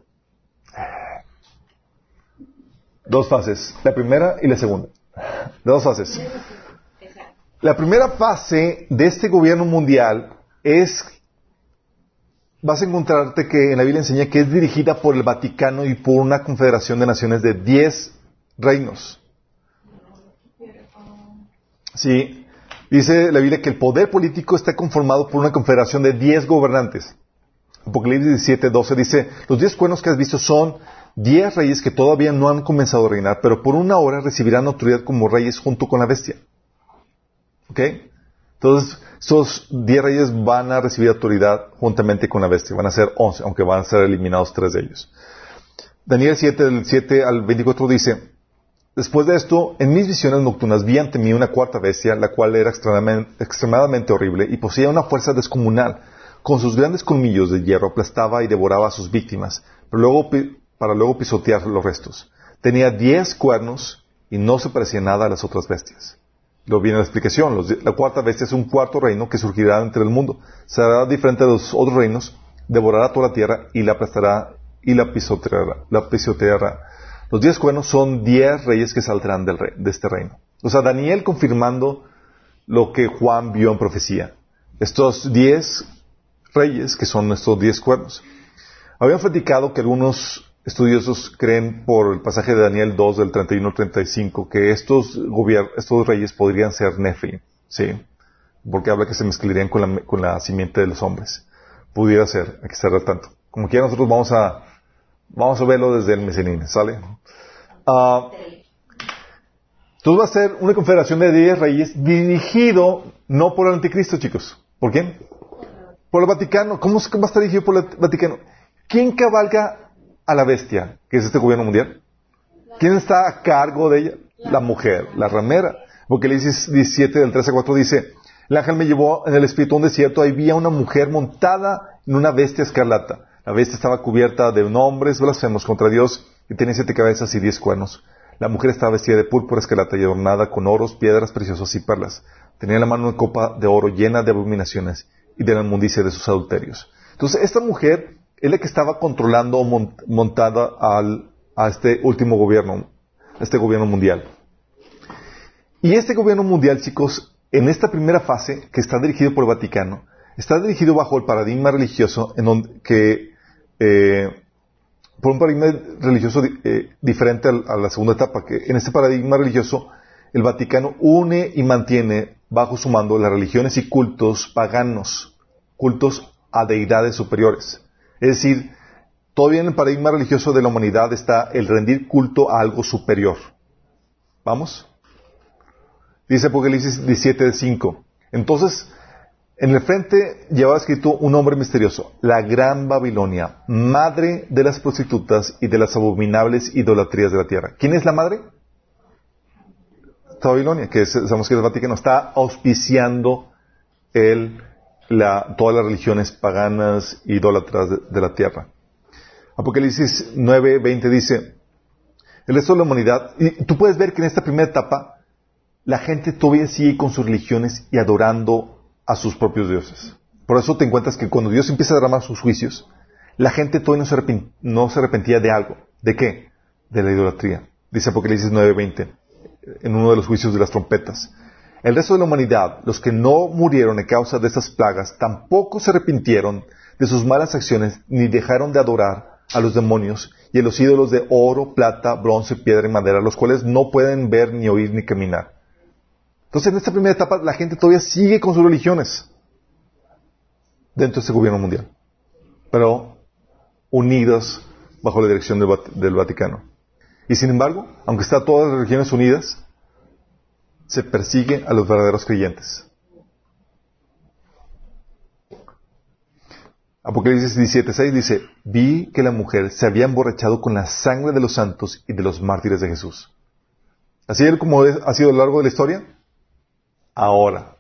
Dos fases, la primera y la segunda. Dos fases. La primera fase de este gobierno mundial es vas a encontrarte que en la Biblia enseña que es dirigida por el Vaticano y por una confederación de naciones de diez reinos. Sí, dice la Biblia que el poder político está conformado por una confederación de diez gobernantes. Apocalipsis 17, 12 dice, los diez cuernos que has visto son diez reyes que todavía no han comenzado a reinar, pero por una hora recibirán autoridad como reyes junto con la bestia. ¿Ok? Entonces, esos diez reyes van a recibir autoridad juntamente con la bestia. Van a ser once, aunque van a ser eliminados tres de ellos. Daniel 7, del 7 al 24 dice, Después de esto, en mis visiones nocturnas vi ante mí una cuarta bestia, la cual era extremadamente, horrible y poseía una fuerza descomunal. Con sus grandes colmillos de hierro aplastaba y devoraba a sus víctimas, pero luego, para luego pisotear los restos. Tenía diez cuernos y no se parecía nada a las otras bestias. Lo viene la explicación. la cuarta bestia es un cuarto reino que surgirá entre el mundo. Será diferente de los otros reinos, devorará toda la tierra y la aplastará y la pisoteará. La pisoteará. Los diez cuernos son diez reyes que saldrán de este reino. O sea, Daniel confirmando lo que Juan vio en profecía. Estos diez reyes que son estos diez cuernos. Habían platicado que algunos estudiosos creen por el pasaje de Daniel 2 del 31 al 35 que estos, reyes podrían ser Nephilim, ¿sí? Porque habla que se mezclarían con la, con la simiente de los hombres. Pudiera ser, hay que estar al tanto. Como quiera nosotros vamos a, vamos a verlo desde el mesenín, ¿sale? Uh, entonces va a ser una confederación de 10 reyes dirigido no por el anticristo, chicos. ¿Por quién? Por el Vaticano. ¿Cómo va a estar dirigido por el Vaticano? ¿Quién cabalga a la bestia, que es este gobierno mundial? ¿Quién está a cargo de ella? La mujer, la ramera. Porque dice 17 del 13 a 4 dice, el ángel me llevó en el espíritu a un desierto, ahí había una mujer montada en una bestia escarlata. La bestia estaba cubierta de nombres blasfemos contra Dios y tenía siete cabezas y diez cuernos. La mujer estaba vestida de púrpura escarlata y adornada con oros, piedras preciosas y perlas. Tenía en la mano una copa de oro llena de abominaciones y de la inmundicia de sus adulterios. Entonces, esta mujer es la que estaba controlando o montada al, a este último gobierno a este gobierno mundial. Y este gobierno mundial, chicos, en esta primera fase, que está dirigido por el Vaticano, está dirigido bajo el paradigma religioso, en donde, eh, por un paradigma religioso eh, diferente a la segunda etapa, que en este paradigma religioso el Vaticano une y mantiene bajo su mando las religiones y cultos paganos, cultos a deidades superiores. Es decir, todavía en el paradigma religioso de la humanidad está el rendir culto a algo superior. ¿Vamos? Dice Apocalipsis 17.5. Entonces, en el frente llevaba escrito un nombre misterioso, la Gran Babilonia, madre de las prostitutas y de las abominables idolatrías de la tierra. ¿Quién es la madre? Babilonia, que sabemos que es el Vaticano, está auspiciando el, todas las religiones paganas, idólatras de, de la tierra. Apocalipsis 9, 20 dice, el resto de la humanidad, y tú puedes ver que en esta primera etapa, la gente todavía sigue con sus religiones y adorando a sus propios dioses. Por eso te encuentras que cuando Dios empieza a derramar sus juicios, la gente todavía no se, no se arrepentía de algo. ¿De qué? De la idolatría. Dice Apocalipsis 9:20 en uno de los juicios de las trompetas. El resto de la humanidad, los que no murieron a causa de estas plagas, tampoco se arrepintieron de sus malas acciones ni dejaron de adorar a los demonios y a los ídolos de oro, plata, bronce, piedra y madera, los cuales no pueden ver, ni oír, ni caminar. Entonces, en esta primera etapa, la gente todavía sigue con sus religiones dentro de este gobierno mundial, pero unidas bajo la dirección del Vaticano. Y sin embargo, aunque están todas las religiones unidas, se persigue a los verdaderos creyentes. Apocalipsis 17:6 dice, vi que la mujer se había emborrachado con la sangre de los santos y de los mártires de Jesús. Así es como ha sido a lo largo de la historia. Ahora,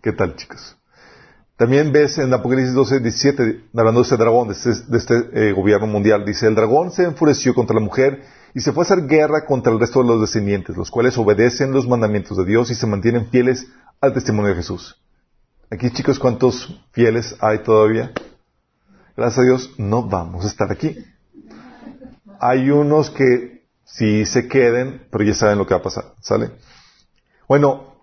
¿qué tal chicos? También ves en Apocalipsis 12, 17, hablando de este dragón, de este, este eh, gobierno mundial, dice, el dragón se enfureció contra la mujer y se fue a hacer guerra contra el resto de los descendientes, los cuales obedecen los mandamientos de Dios y se mantienen fieles al testimonio de Jesús. Aquí chicos, ¿cuántos fieles hay todavía? Gracias a Dios no vamos a estar aquí. Hay unos que sí se queden, pero ya saben lo que va a pasar, ¿sale? Bueno,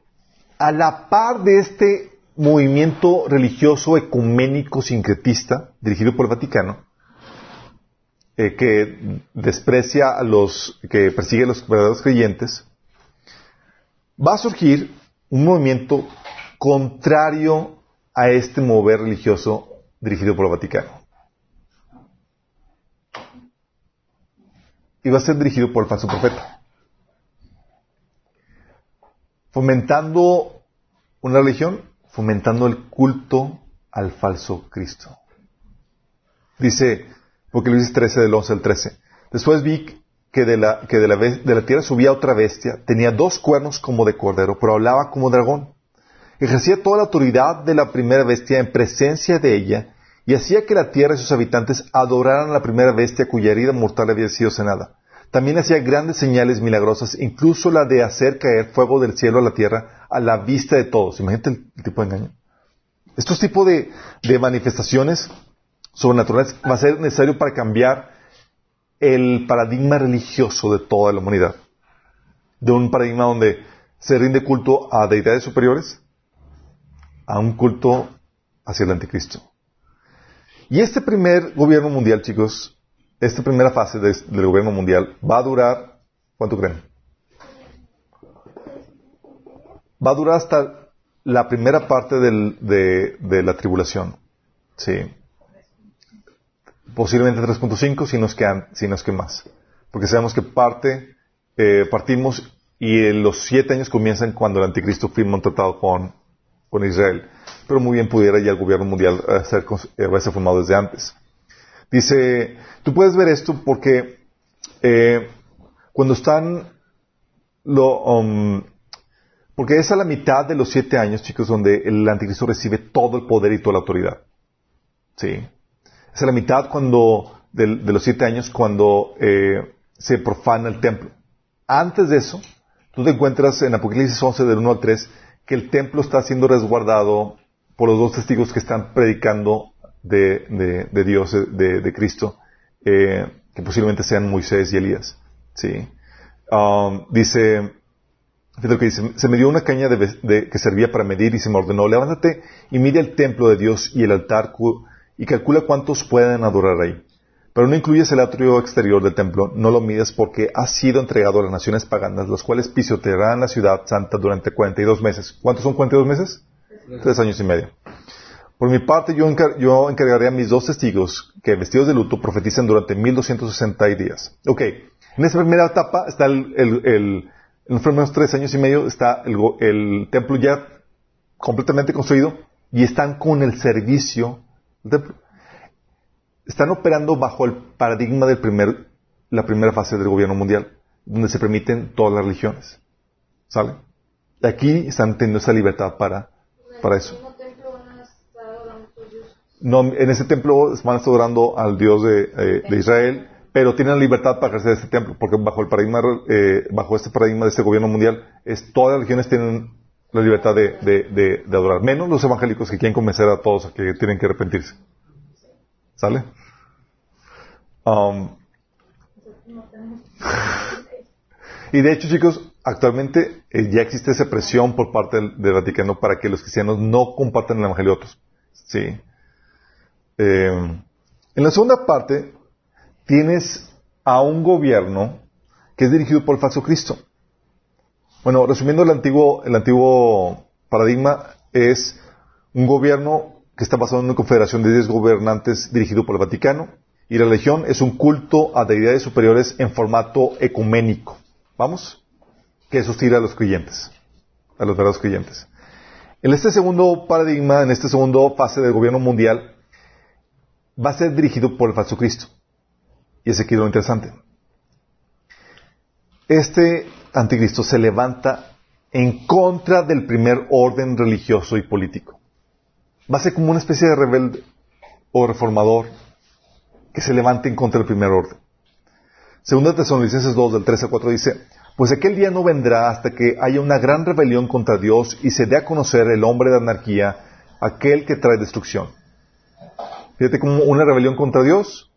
a la par de este movimiento religioso ecuménico sincretista dirigido por el Vaticano, eh, que desprecia a los, que persigue a los verdaderos creyentes, va a surgir un movimiento contrario a este mover religioso dirigido por el Vaticano. Y va a ser dirigido por el falso profeta. Fomentando una religión fomentando el culto al falso Cristo. Dice Apocalipsis 13 del 11 al 13. Después vi que, de la, que de, la, de la tierra subía otra bestia, tenía dos cuernos como de cordero, pero hablaba como dragón. Ejercía toda la autoridad de la primera bestia en presencia de ella, y hacía que la tierra y sus habitantes adoraran a la primera bestia cuya herida mortal había sido sanada. También hacía grandes señales milagrosas, incluso la de hacer caer fuego del cielo a la tierra a la vista de todos. Imagínate el, tipo de engaño. Estos tipos de, manifestaciones sobrenaturales va a ser necesario para cambiar el paradigma religioso de toda la humanidad. De un paradigma donde se rinde culto a deidades superiores a un culto hacia el anticristo. Y este primer gobierno mundial, chicos, esta primera fase del gobierno mundial va a durar, ¿cuánto creen? Va a durar hasta la primera parte de, la tribulación. Sí. Posiblemente 3.5 si nos quedan, si nos que más. Porque sabemos que parte, eh, partimos y los siete años comienzan cuando el anticristo firma un tratado con, con Israel. Pero muy bien pudiera ya el gobierno mundial ser, eh, haberse formado desde antes. Dice, tú puedes ver esto porque eh, cuando están lo, um, porque es a la mitad de los siete años, chicos, donde el anticristo recibe todo el poder y toda la autoridad. Sí. Es la mitad cuando, de, los siete años cuando eh, se profana el templo. Antes de eso, tú te encuentras en Apocalipsis 11 del 1 al 3 que el templo está siendo resguardado por los dos testigos que están predicando de, de, Dios, de, de Cristo, eh, que posiblemente sean Moisés y Elías. ¿sí? um, dice, fíjate lo que dice, se me dio una caña de, de- que servía para medir y se me ordenó, levántate y mide el templo de Dios y el altar y calcula cuántos pueden adorar ahí. Pero no incluyes el atrio exterior del templo, no lo mides porque ha sido entregado a las naciones paganas, las cuales pisotearán la ciudad santa durante 42 meses. ¿Cuántos son 42 meses? Tres años y medio. Por mi parte, yo, encar- yo encargaré a mis dos testigos que, vestidos de luto, profeticen durante 1260 días. Ok, en esa primera etapa está el, el, el- en los primeros tres años y medio está el, el templo ya completamente construido y están con el servicio. Están operando bajo el paradigma del primer, la primera fase del gobierno mundial, donde se permiten todas las religiones. ¿Sale? Y aquí están teniendo esa libertad para, para eso. No, en ese templo van a estar adorando al Dios de, eh, de Israel, pero tienen la libertad para ejercer este templo, porque bajo el paradigma, eh, bajo este paradigma de este gobierno mundial, es, todas las religiones tienen la libertad de, de- de- adorar, menos los evangélicos que quieren convencer a todos a que tienen que arrepentirse. ¿Sale? Um, y de hecho, chicos, actualmente eh, ya existe esa presión por parte del, del Vaticano para que los cristianos no compartan el evangelio a otros. Sí. Eh, en la segunda parte, tienes a un gobierno que es dirigido por el falso Cristo. Bueno, resumiendo el antiguo, el antiguo paradigma, es un gobierno que está basado en una confederación de 10 gobernantes dirigido por el Vaticano, y la religión es un culto a deidades superiores en formato ecuménico. ¿Vamos? Que sostiene a los creyentes, a los verdaderos creyentes. En este segundo paradigma, en esta segunda fase del gobierno mundial, va a ser dirigido por el falso Cristo. Y ese aquí lo interesante. Este anticristo se levanta en contra del primer orden religioso y político. Va a ser como una especie de rebelde o reformador que se levante en contra del primer orden. Segunda Tesalonicenses 2, del 3 al 4 dice, pues aquel día no vendrá hasta que haya una gran rebelión contra Dios y se dé a conocer el hombre de anarquía, aquel que trae destrucción. Fíjate como una rebelión contra Dios.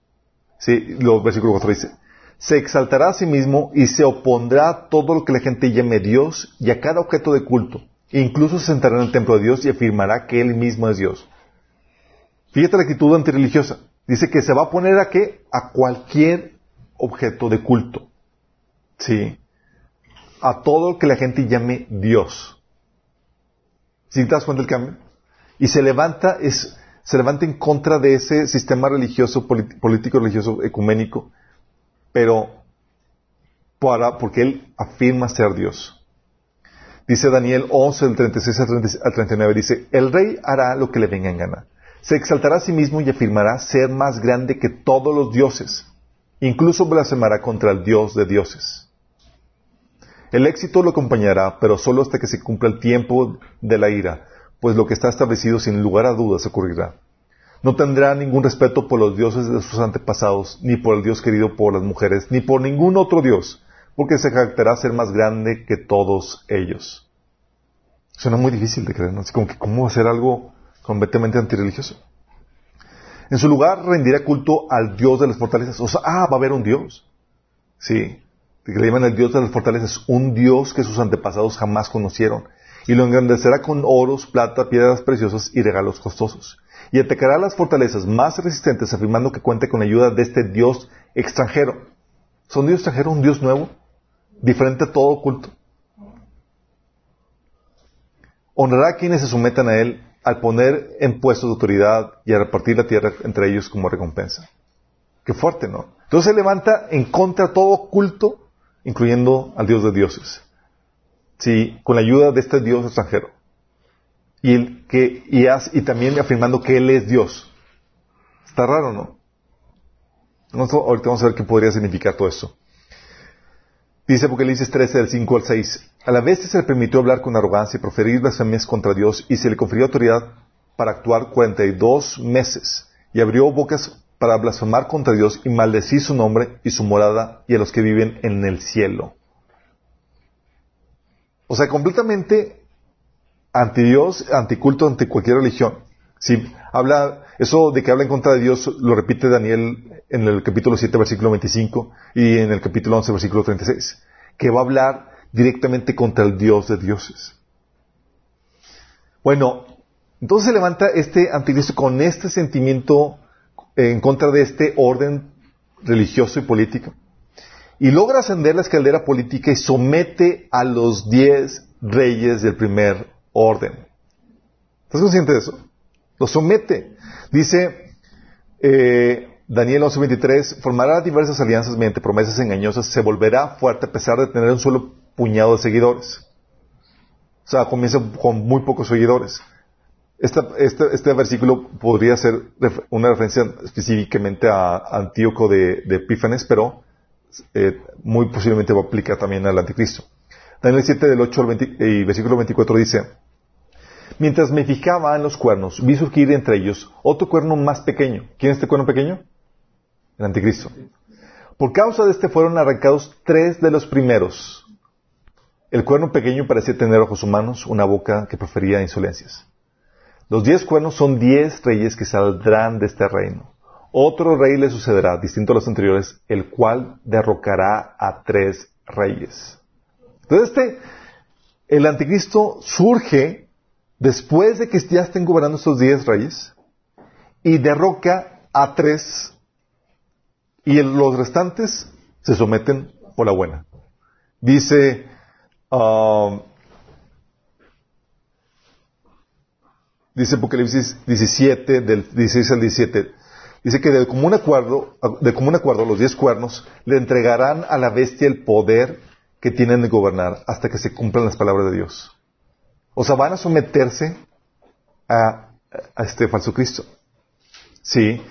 Sí, lo versículo 4 dice, se exaltará a sí mismo y se opondrá a todo lo que la gente llame Dios y a cada objeto de culto. E incluso se sentará en el templo de Dios y afirmará que Él mismo es Dios. Fíjate la actitud antirreligiosa. Dice que se va a poner a qué? A cualquier objeto de culto. Sí. A todo lo que la gente llame Dios. ¿Sí te das cuenta del cambio? Y se levanta, es, se levanta en contra de ese sistema religioso, político religioso ecuménico, pero para, porque él afirma ser Dios. Dice Daniel 11, del 36 al 30 al 39, dice, el rey hará lo que le venga en gana. Se exaltará a sí mismo y afirmará ser más grande que todos los dioses. Incluso blasfemará contra el Dios de dioses. El éxito lo acompañará, pero solo hasta que se cumpla el tiempo de la ira, pues lo que está establecido sin lugar a dudas ocurrirá. No tendrá ningún respeto por los dioses de sus antepasados, ni por el Dios querido por las mujeres, ni por ningún otro Dios, porque se jactará ser más grande que todos ellos. Suena muy difícil de creer, ¿no? Así como que, ¿cómo hacer algo completamente antirreligioso? En su lugar rendirá culto al Dios de las fortalezas. O sea, ah, va a haber un Dios. Sí. Que le llaman el Dios de las fortalezas. Un Dios que sus antepasados jamás conocieron. Y lo engrandecerá con oros, plata, piedras preciosas y regalos costosos. Y atacará las fortalezas más resistentes afirmando que cuenta con la ayuda de este Dios extranjero. ¿Son Dios extranjero? ¿Un Dios nuevo? Diferente a todo culto. Honrará a quienes se sometan a él al poner en puestos de autoridad y a repartir la tierra entre ellos como recompensa. Qué fuerte, ¿no? Entonces se levanta en contra de todo culto, incluyendo al Dios de dioses. Sí, con la ayuda de este Dios extranjero. Y, el que, y, y también afirmando que Él es Dios. Está raro, ¿no? Ahorita vamos a ver qué podría significar todo eso. Dice Apocalipsis 13, del 5 al 6. A la vez se le permitió hablar con arrogancia y proferir blasfemias contra Dios y se le confirió autoridad para actuar 42 meses y abrió bocas para blasfemar contra Dios y maldecir su nombre y su morada y a los que viven en el cielo. O sea, completamente anti Dios, anticulto, ante cualquier religión. Si habla, eso de que habla en contra de Dios lo repite Daniel en el capítulo 7, versículo 25 y en el capítulo 11, versículo 36. que va a hablar directamente contra el Dios de dioses. Bueno, entonces se levanta este anticristo con este sentimiento en contra de este orden religioso y político. Y logra ascender la escalera política y somete a los diez reyes del primer orden. ¿Estás consciente de eso? Los somete. Dice eh, Daniel 11:23, formará diversas alianzas mediante promesas engañosas, se volverá fuerte a pesar de tener un solo puñado de seguidores. O sea, comienza con muy pocos seguidores. este, este, versículo podría ser una referencia específicamente a Antíoco de, de Epífanes, pero eh, muy posiblemente va a aplicar también al anticristo. Daniel 7 del 8 al 20, y versículo 24 dice, Mientras me fijaba en los cuernos, vi surgir entre ellos otro cuerno más pequeño. ¿Quién es este cuerno pequeño? El anticristo. Por causa de este fueron arrancados tres de los primeros. El cuerno pequeño parecía tener ojos humanos, una boca que prefería insolencias. Los diez cuernos son diez reyes que saldrán de este reino. Otro rey le sucederá, distinto a los anteriores, el cual derrocará a tres reyes. Entonces este, el anticristo surge después de que ya estén gobernando estos diez reyes y derroca a tres y los restantes se someten por la buena. Dice, um, dice Apocalipsis 17, del 16 al 17, dice que de común acuerdo, de común acuerdo los diez cuernos le entregarán a la bestia el poder que tienen de gobernar hasta que se cumplan las palabras de Dios. O sea, van a someterse a, este falso Cristo. Sí.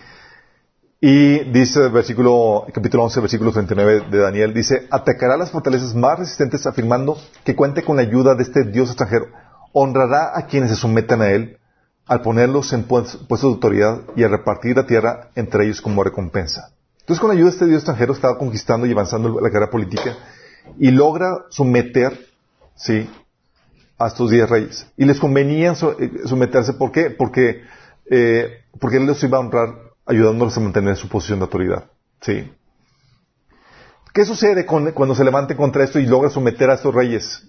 Y dice el versículo, capítulo 11, versículo 39 de Daniel, dice, atacará las fortalezas más resistentes afirmando que cuente con la ayuda de este Dios extranjero. Honrará a quienes se sometan a él al ponerlos en puestos de autoridad y a repartir la tierra entre ellos como recompensa. Entonces, con la ayuda de este Dios extranjero, estaba conquistando y avanzando la guerra política y logra someter, ¿sí?, a estos diez reyes. Y les convenía eh, someterse, ¿por qué? Porque, eh, porque él los iba a honrar ayudándolos a mantener su posición de autoridad. ¿Sí? ¿Qué sucede cuando se levante contra esto y logra someter a estos reyes?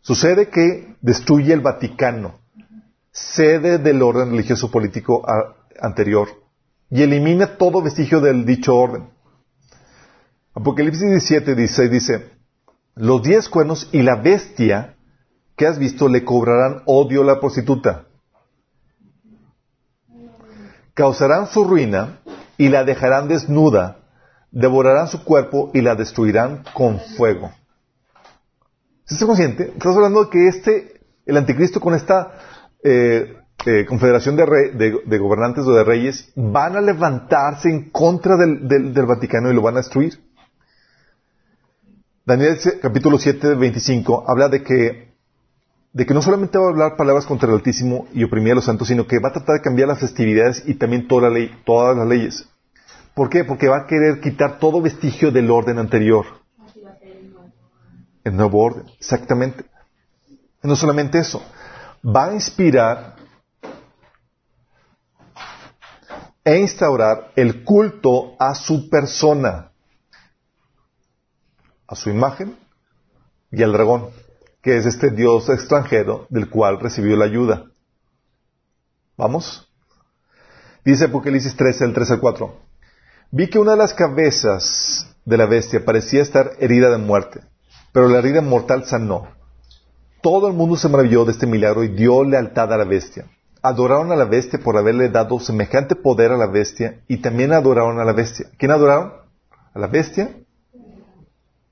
Sucede que destruye el Vaticano, sede del orden religioso político anterior, y elimina todo vestigio del dicho orden. Apocalipsis 17, 16 dice, los diez cuernos y la bestia que has visto le cobrarán odio a la prostituta. Causarán su ruina y la dejarán desnuda, devorarán su cuerpo y la destruirán con fuego. ¿Estás consciente? Estás hablando de que este, el anticristo con esta eh, eh, confederación de, gobernantes o de reyes van a levantarse en contra del Vaticano y lo van a destruir. Daniel capítulo 7, 25 habla de que, de que no solamente va a hablar palabras contra el Altísimo y oprimir a los santos, sino que va a tratar de cambiar las festividades y también toda la ley, todas las leyes. ¿Por qué? Porque va a querer quitar todo vestigio del orden anterior. El nuevo orden, exactamente. No solamente eso, va a inspirar e instaurar el culto a su persona a su imagen y al dragón, que es este dios extranjero del cual recibió la ayuda. ¿Vamos? Dice Apocalipsis 13, el 3 al 4. Vi que una de las cabezas de la bestia parecía estar herida de muerte, pero la herida mortal sanó. Todo el mundo se maravilló de este milagro y dio lealtad a la bestia. Adoraron a la bestia por haberle dado semejante poder a la bestia y también adoraron a la bestia. ¿Quién adoraron? A la bestia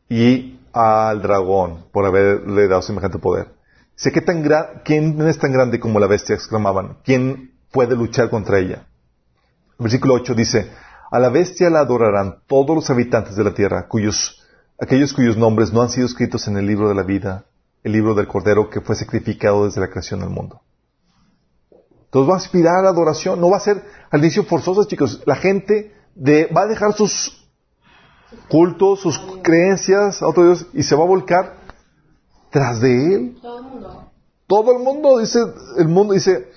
y al dragón por haberle dado semejante poder. Sé que tan ¿quién es tan grande como la bestia? exclamaban. ¿Quién puede luchar contra ella? versículo 8 dice, a la bestia la adorarán todos los habitantes de la tierra, cuyos, aquellos cuyos nombres no han sido escritos en el libro de la vida, el libro del Cordero que fue sacrificado desde la creación del mundo. Entonces va a aspirar a la adoración, no va a ser al inicio forzoso, chicos. La gente de, va a dejar sus cultos, sus creencias a otro Dios y se va a volcar tras de él. Todo el mundo. Todo el mundo, dice, el mundo dice,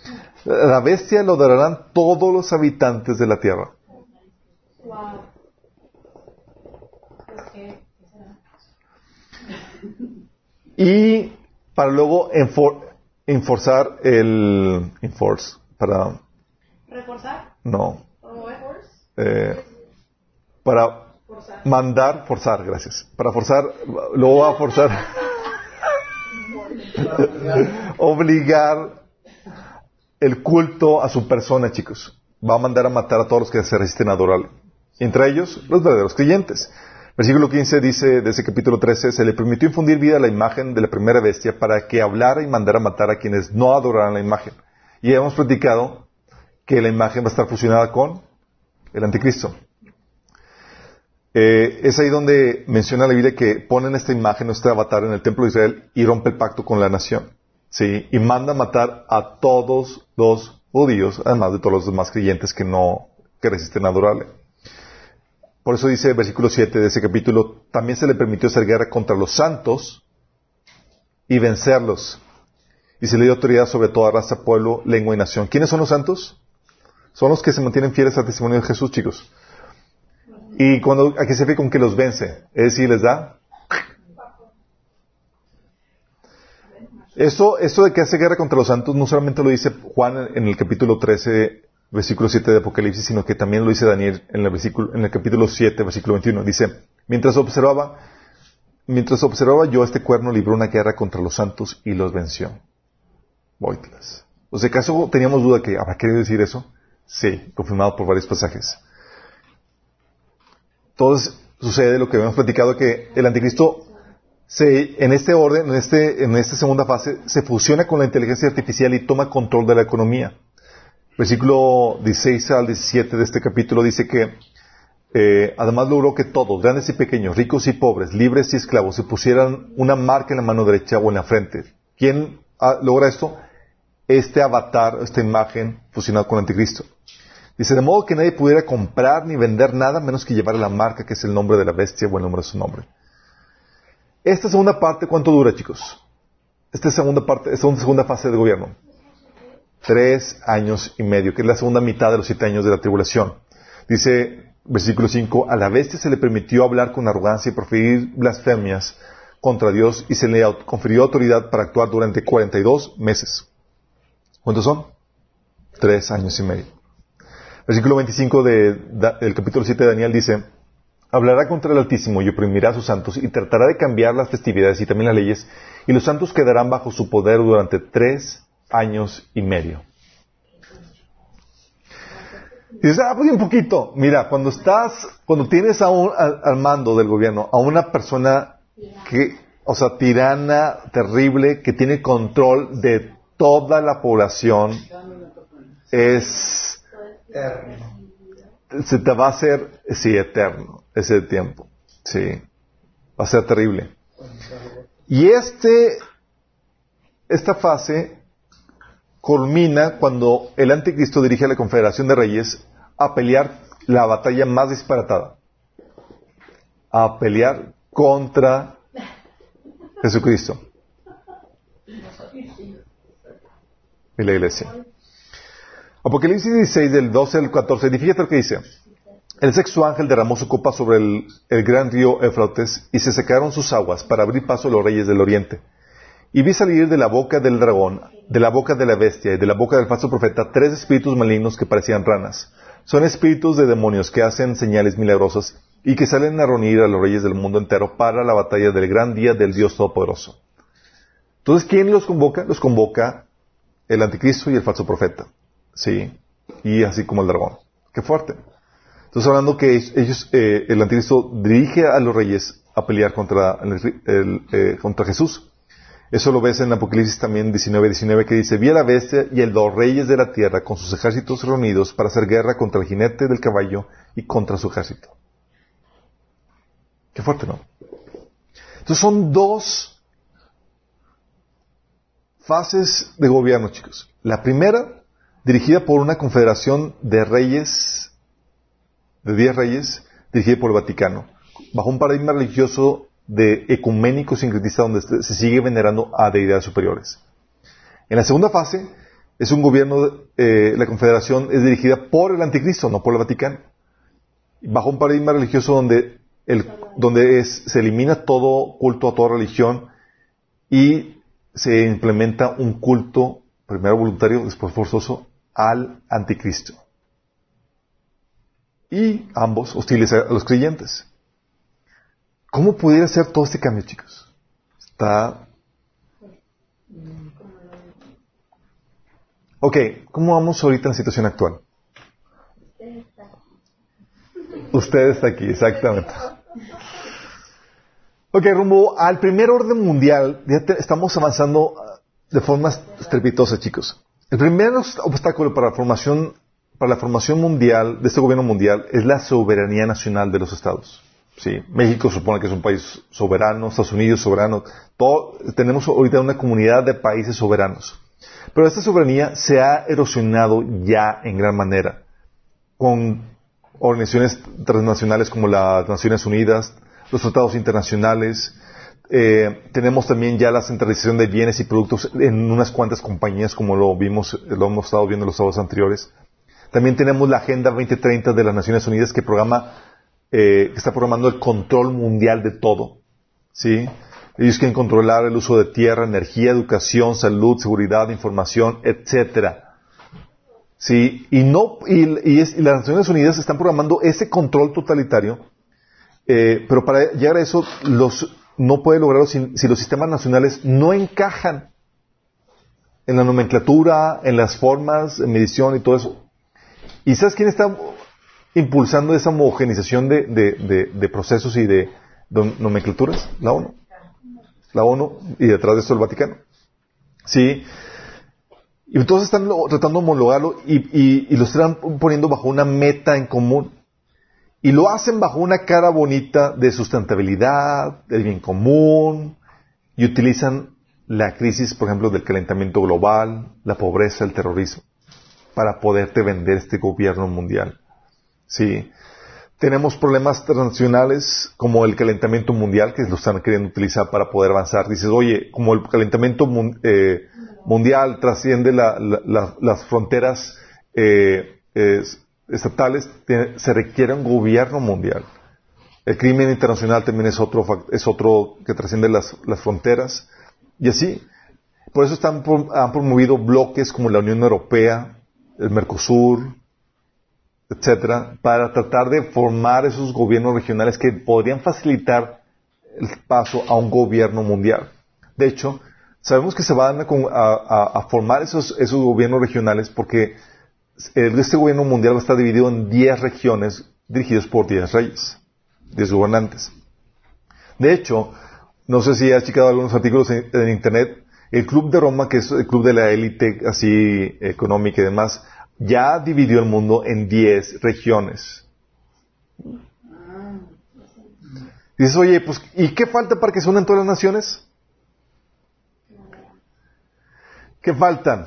la bestia lo darán todos los habitantes de la tierra. Y para luego enfor- enforzar el enforce para ¿Reforzar? no. Eh, para Forzar. mandar forzar gracias. Para forzar luego va a forzar. Obligar el culto a su persona chicos. Va a mandar a matar a todos los que se resisten a adorarle entre ellos los verdaderos creyentes Versículo 15 dice de ese capítulo 13, se le permitió infundir vida a la imagen de la primera bestia para que hablara y mandara matar a quienes no adoraran la imagen. Y hemos platicado que la imagen va a estar fusionada con el anticristo. Eh, es ahí donde menciona la Biblia que ponen esta imagen, este avatar en el templo de Israel y rompe el pacto con la nación. ¿sí? Y manda matar a todos los judíos, además de todos los demás creyentes que no, que resisten a adorarle. Por eso dice el versículo 7 de ese capítulo, también se le permitió hacer guerra contra los santos y vencerlos. Y se le dio autoridad sobre toda raza, pueblo, lengua y nación. ¿Quiénes son los santos? Son los que se mantienen fieles al testimonio de Jesús, chicos. Y cuando, aquí se ve con que los vence, es decir, les da. Esto, esto de que hace guerra contra los santos no solamente lo dice Juan en el capítulo 13, versículo 7 de Apocalipsis, sino que también lo dice Daniel en el, versículo, en el capítulo 7, versículo 21. Dice, mientras observaba, mientras observaba yo este cuerno libró una guerra contra los santos y los venció. Boitlas. O sea, ¿acaso teníamos duda que habrá querido decir eso? Sí, confirmado por varios pasajes. Entonces, sucede lo que habíamos platicado, que el anticristo se, en este orden, en, este, en esta segunda fase, se fusiona con la inteligencia artificial y toma control de la economía. Versículo 16 al 17 de este capítulo dice que eh, además logró que todos, grandes y pequeños, ricos y pobres, libres y esclavos, se pusieran una marca en la mano derecha o en la frente. ¿Quién logra esto? Este avatar, esta imagen fusionada con el anticristo. Dice, de modo que nadie pudiera comprar ni vender nada menos que llevar la marca que es el nombre de la bestia o el nombre de su nombre. Esta segunda parte, ¿cuánto dura, chicos? Esta segunda parte, esta segunda fase del gobierno. Tres años y medio, que es la segunda mitad de los siete años de la tribulación. Dice, versículo 5, a la bestia se le permitió hablar con arrogancia y proferir blasfemias contra Dios y se le confirió autoridad para actuar durante 42 meses. ¿Cuántos son? Tres años y medio. Versículo 25 de, del capítulo 7 de Daniel dice, hablará contra el Altísimo y oprimirá a sus santos y tratará de cambiar las festividades y también las leyes y los santos quedarán bajo su poder durante tres años y medio. Y dices, ah, pues un poquito. Mira, cuando estás, cuando tienes a un, al, mando del gobierno a una persona que, o sea, tirana, terrible, que tiene control de toda la población, es, se te va a hacer, sí, eterno, ese tiempo. Sí. Va a ser terrible. Y este, esta fase culmina cuando el anticristo dirige a la Confederación de Reyes a pelear la batalla más disparatada. A pelear contra Jesucristo. Y la iglesia. Apocalipsis 16 del 12 al 14, y fíjate lo que dice. El sexto ángel derramó su copa sobre el, el gran río Éfrates y se secaron sus aguas para abrir paso a los reyes del oriente. Y vi salir de la boca del dragón, de la boca de la bestia y de la boca del falso profeta tres espíritus malignos que parecían ranas. Son espíritus de demonios que hacen señales milagrosas y que salen a reunir a los reyes del mundo entero para la batalla del gran día del Dios Todopoderoso. Entonces, ¿quién los convoca? Los convoca el anticristo y el falso profeta. Sí. Y así como el dragón. Qué fuerte. Entonces, hablando que ellos, eh, el anticristo dirige a los reyes a pelear contra, el, el, eh, contra Jesús. Eso lo ves en Apocalipsis también 19, 19, que dice, vi a la bestia y el dos reyes de la tierra con sus ejércitos reunidos para hacer guerra contra el jinete del caballo y contra su ejército. Qué fuerte, ¿no? Entonces son dos fases de gobierno, chicos. La primera, dirigida por una confederación de reyes, de diez reyes, dirigida por el Vaticano, bajo un paradigma religioso de ecuménico sincretista donde se sigue venerando a deidades superiores. En la segunda fase, es un gobierno, eh, la confederación es dirigida por el anticristo, no por el Vaticano. Bajo un paradigma religioso donde el, donde se elimina todo culto a toda religión y se implementa un culto, primero voluntario, después forzoso, al anticristo. Y ambos hostiles a los creyentes. ¿Cómo pudiera ser todo este cambio, chicos? Está... Ok, ¿cómo vamos ahorita en situación actual? Usted está aquí, exactamente. Ok, rumbo al primer orden mundial, estamos avanzando uh, de forma estrepitosa, chicos. El primer obstáculo para la formación, para la formación mundial, de este gobierno mundial, es la soberanía nacional de los estados. Sí, México supone que es un país soberano, Estados Unidos soberano. Todo, tenemos ahorita una comunidad de países soberanos. Pero esta soberanía se ha erosionado ya en gran manera con organizaciones transnacionales como las Naciones Unidas, los tratados internacionales. Eh, tenemos también ya la centralización de bienes y productos en unas cuantas compañías, como lo vimos, lo hemos estado viendo en los sábados anteriores. También tenemos la Agenda 2030 de las Naciones Unidas que programa, eh, que está programando el control mundial de todo. ¿Sí? Ellos quieren controlar el uso de tierra, energía, educación, salud, seguridad, información, etcétera. Sí, y no, y, las Naciones Unidas están programando ese control totalitario, eh, pero para llegar a eso, los, no puede lograrlo si, si, los sistemas nacionales no encajan en la nomenclatura, en las formas, en medición y todo eso. ¿Y sabes quién está impulsando esa homogenización de, de, procesos y de nomenclaturas? La ONU. La ONU y detrás de eso el Vaticano. Sí. Y entonces están tratando de homologarlo y, lo están poniendo bajo una meta en común. Y lo hacen bajo una cara bonita de sustentabilidad, del bien común, y utilizan la crisis, por ejemplo, del calentamiento global, la pobreza, el terrorismo, para poderte vender este gobierno mundial. Sí. Tenemos problemas transnacionales como el calentamiento mundial, que lo están queriendo utilizar para poder avanzar. Dices, oye, como el calentamiento eh, mundial trasciende las fronteras eh, estatales, se requiere un gobierno mundial. El crimen internacional también es otro, es otro que trasciende las, fronteras. Y así. Por eso están, han promovido bloques como la Unión Europea, el Mercosur, etcétera, para tratar de formar esos gobiernos regionales que podrían facilitar el paso a un gobierno mundial. De hecho, Sabemos que se van a, formar esos, esos, gobiernos regionales porque este gobierno mundial va a estar dividido en 10 regiones dirigidos por 10 reyes, 10 gobernantes. De hecho, no sé si has checado algunos artículos en, Internet, el Club de Roma, que es el club de la élite así económica y demás, ya dividió el mundo en 10 regiones. dices, oye, pues, ¿y qué falta para que se unan todas las naciones? ¿Qué faltan?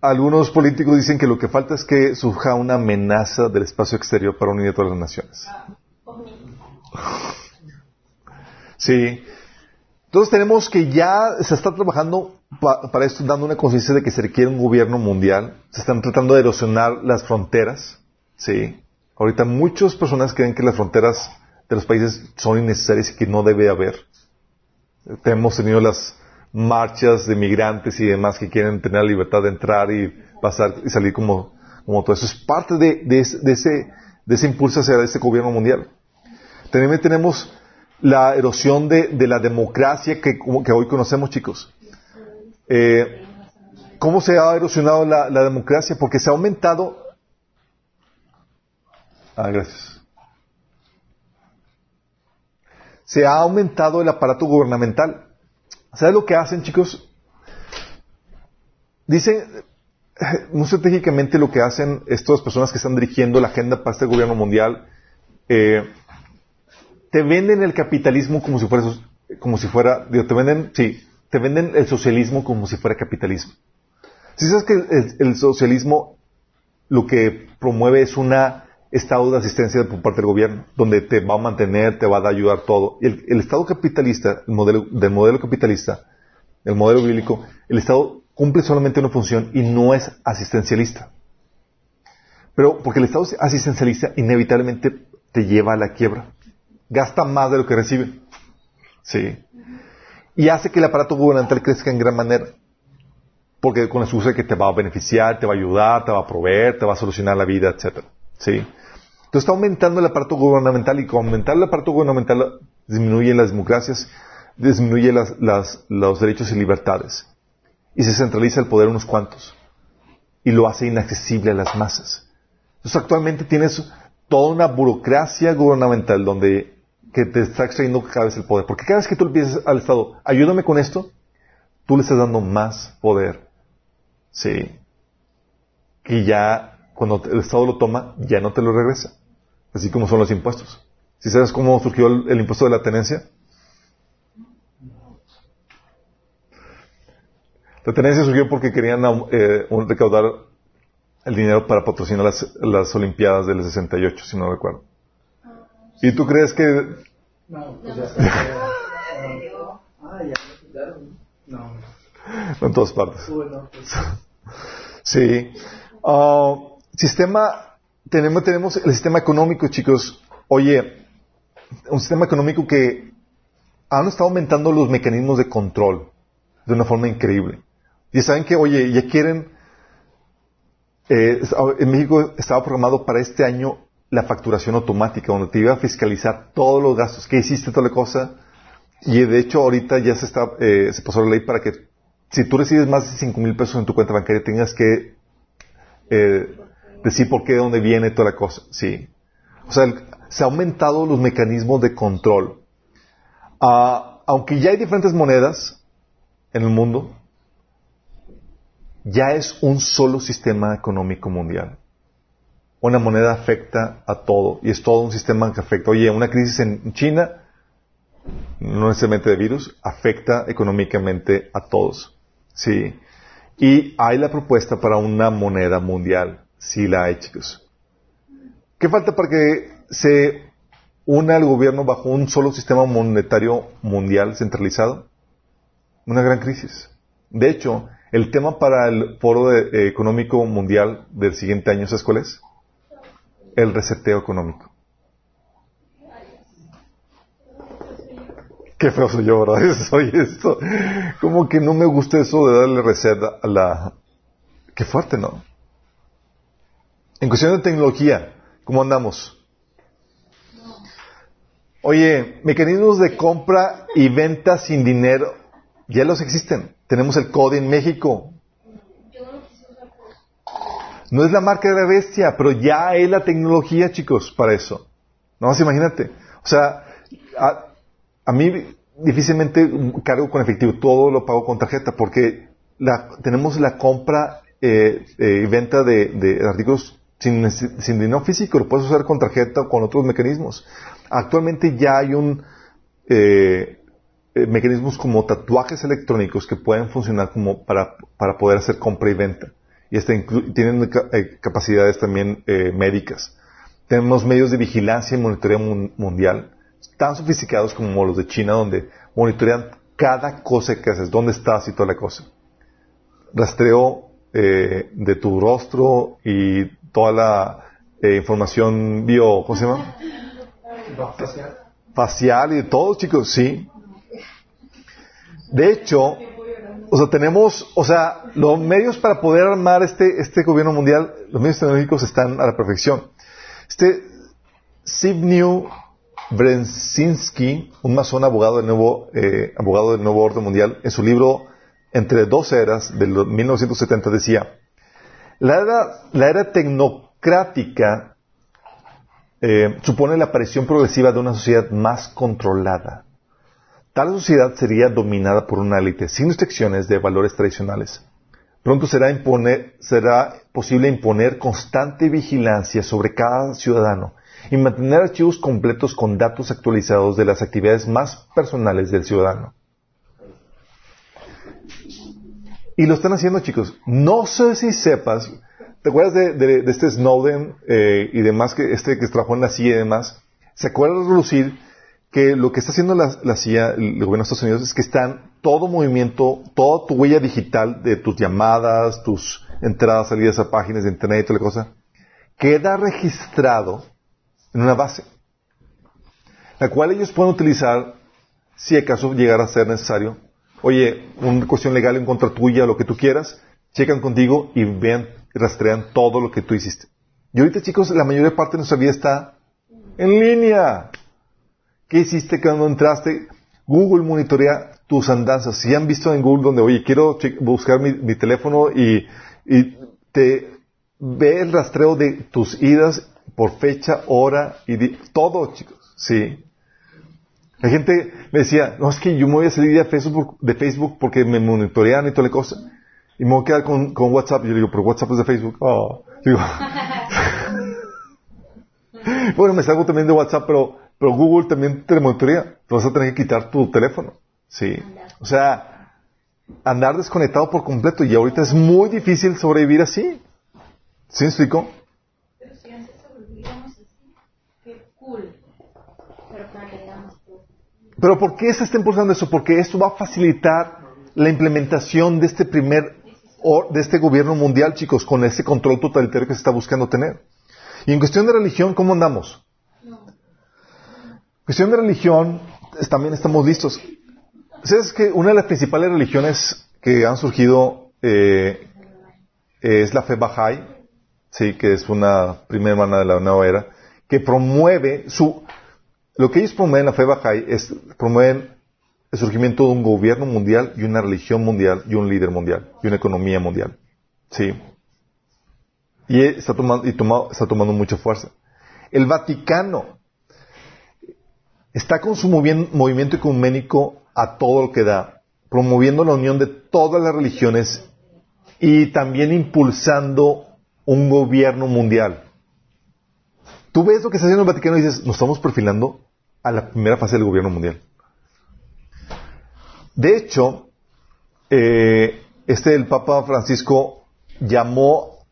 Algunos políticos dicen que lo que falta es que surja una amenaza del espacio exterior para unir a todas las naciones. Sí. Entonces tenemos que ya se está trabajando para esto, dando una conciencia de que se requiere un gobierno mundial. Se están tratando de erosionar las fronteras. Sí. Ahorita muchas personas creen que las fronteras de los países son innecesarias y que no debe haber. Hemos tenido las marchas de migrantes y demás que quieren tener la libertad de entrar y pasar y salir como, como todo eso. Es parte de, de, ese, de ese impulso hacia este gobierno mundial. También tenemos la erosión de, de la democracia que, que, hoy conocemos, chicos. Eh, ¿Cómo se ha erosionado la, democracia? Porque se ha aumentado. Ah, gracias. Se ha aumentado el aparato gubernamental. ¿Sabes lo que hacen, chicos? Dicen, muy estratégicamente lo que hacen estas personas que están dirigiendo la agenda para este gobierno mundial, eh, te venden el capitalismo como si fuera, como si fuera, te venden, sí, te venden el socialismo como si fuera capitalismo. Si sabes que el, socialismo lo que promueve es un estado de asistencia por parte del gobierno, donde te va a mantener, te va a ayudar todo. Y el, estado capitalista, el modelo, del modelo capitalista, el modelo bíblico, el estado cumple solamente una función y no es asistencialista. Pero porque el estado asistencialista inevitablemente te lleva a la quiebra. gasta más de lo que recibe. Sí. Y hace que el aparato gubernamental crezca en gran manera. Porque con eso usa que te va a beneficiar, te va a ayudar, te va a proveer, te va a solucionar la vida, etc. ¿Sí? Entonces está aumentando el aparato gubernamental y con aumentar el aparato gubernamental disminuyen las democracias, disminuye los derechos y libertades. Y se centraliza el poder unos cuantos. Y lo hace inaccesible a las masas. Entonces actualmente tienes toda una burocracia gubernamental donde que te está extrayendo cada vez el poder. Porque cada vez que tú le pides al Estado, ayúdame con esto, tú le estás dando más poder. Sí. Y ya, cuando el Estado lo toma, ya no te lo regresa. Así como son los impuestos. ¿Si sabes cómo surgió el, impuesto de la tenencia? La tenencia surgió porque querían eh, recaudar el dinero para patrocinar las, las Olimpiadas del 68, si no recuerdo. ¿Y tú crees que...? No, pues ya ah, No. En todas partes. Pues. Sí. Ah, sistema, tenemos, tenemos el sistema económico, chicos. Oye, un sistema económico que han estado aumentando los mecanismos de control de una forma increíble. Y saben que, oye, ya quieren, eh, en México estaba programado para este año la facturación automática, donde te iba a fiscalizar todos los gastos, que hiciste toda la cosa. Y de hecho ahorita ya se está, eh, se pasó la ley para que si tú recibes más de 5 mil pesos en tu cuenta bancaria tengas que eh, decir por qué, de dónde viene toda la cosa. Sí. O sea, se han aumentado los mecanismos de control. Ah, aunque ya hay diferentes monedas en el mundo, ya es un solo sistema económico mundial una moneda afecta a todo y es todo un sistema que afecta. Oye, una crisis en China, no necesariamente de virus, afecta económicamente a todos. Sí. Y hay la propuesta para una moneda mundial. Sí la hay, chicos. ¿Qué falta para que se una el gobierno bajo un solo sistema monetario mundial centralizado? Una gran crisis. De hecho, el tema para el Foro Económico Mundial del siguiente año, ¿sabes cuál es? El reseteo económico. Qué feo soy yo, ¿verdad? Soy esto. Como que no me gusta eso de darle reset a la... Qué fuerte, ¿no? En cuestión de tecnología, ¿cómo andamos? Oye, mecanismos de compra y venta sin dinero, ya los existen. Tenemos el CODE en México, no es la marca de la bestia, pero ya hay la tecnología, chicos, para eso. No, imagínate. O sea, a, mí difícilmente cargo con efectivo, todo lo pago con tarjeta, porque tenemos la compra eh, eh, y venta de, artículos sin, sin, dinero físico, lo puedes usar con tarjeta o con otros mecanismos. Actualmente ya hay un eh, mecanismos como tatuajes electrónicos que pueden funcionar como para, para poder hacer compra y venta y tienen eh, capacidades también eh, médicas. Tenemos medios de vigilancia y monitoreo mundial tan sofisticados como los de China, donde monitorean cada cosa que haces, dónde estás y toda la cosa. Rastreo eh, de tu rostro y toda la información bio, ¿cómo se llama? Facial. Facial y de todo, chicos, sí. De hecho, o sea, tenemos, o sea, los medios para poder armar este, este gobierno mundial, los medios tecnológicos están a la perfección. Este Zbigniew Brzezinski, un masón abogado del nuevo, eh, abogado del nuevo orden mundial, en su libro Entre dos eras, del 1970, decía, la era, la era tecnocrática eh, supone la aparición progresiva de una sociedad más controlada Tal sociedad sería dominada por una élite sin restricciones de valores tradicionales. Pronto será, será posible imponer constante vigilancia sobre cada ciudadano y mantener archivos completos con datos actualizados de las actividades más personales del ciudadano. Y lo están haciendo, chicos. No sé si sepas, ¿te acuerdas de, este Snowden eh, y demás, que este que trabajó en la CIA y demás? ¿Se acuerdan de Lucid que lo que está haciendo la, CIA, el gobierno de Estados Unidos, es que están todo movimiento, toda tu huella digital de tus llamadas, tus entradas, salidas a páginas de internet y toda la cosa, queda registrado en una base. la cual ellos pueden utilizar si acaso llegara a ser necesario. Oye, una cuestión legal en contra tuya, lo que tú quieras, checan contigo y vean y rastrean todo lo que tú hiciste. Y ahorita, chicos, la mayor parte de nuestra vida está en línea. ¿Qué hiciste cuando entraste? Google monitorea tus andanzas. Si han visto en Google donde, oye, quiero buscar mi, teléfono y, y, te ve el rastreo de tus idas por fecha, hora y todo, chicos. Sí. La gente me decía, no, es que yo me voy a salir de Facebook, de Facebook porque me monitorean y toda la cosa. Y me voy a quedar con, con WhatsApp. Yo digo, pero WhatsApp es de Facebook. Oh. Digo, bueno, me salgo también de WhatsApp, pero, pero Google también te monitorea. Te vas a tener que quitar tu teléfono. Sí. O sea, andar desconectado por completo. Y ahorita es muy difícil sobrevivir así. ¿Sí me explico? Pero si antes sobrevivíamos así, qué cool. Pero. Pero ¿por qué se está impulsando eso? Porque esto va a facilitar la implementación de este primer, de este gobierno mundial, chicos, con ese control totalitario que se está buscando tener. Y en cuestión de religión, ¿cómo andamos? Cuestión de religión, también estamos listos. ¿Sabes que una de las principales religiones que han surgido eh, es la fe Bahá'í? Sí, que es una primera hermana de la nueva era, que promueve su... Lo que ellos promueven, la fe Bahá'í, es promueven el surgimiento de un gobierno mundial y una religión mundial y un líder mundial y una economía mundial. Sí. Y está tomando, y está tomando mucha fuerza. El Vaticano está con su movi- movimiento ecuménico a todo lo que da, promoviendo la unión de todas las religiones y también impulsando un gobierno mundial. Tú ves lo que está haciendo el Vaticano y dices, nos estamos perfilando a la primera fase del gobierno mundial. De hecho, eh, este el Papa Francisco llamó,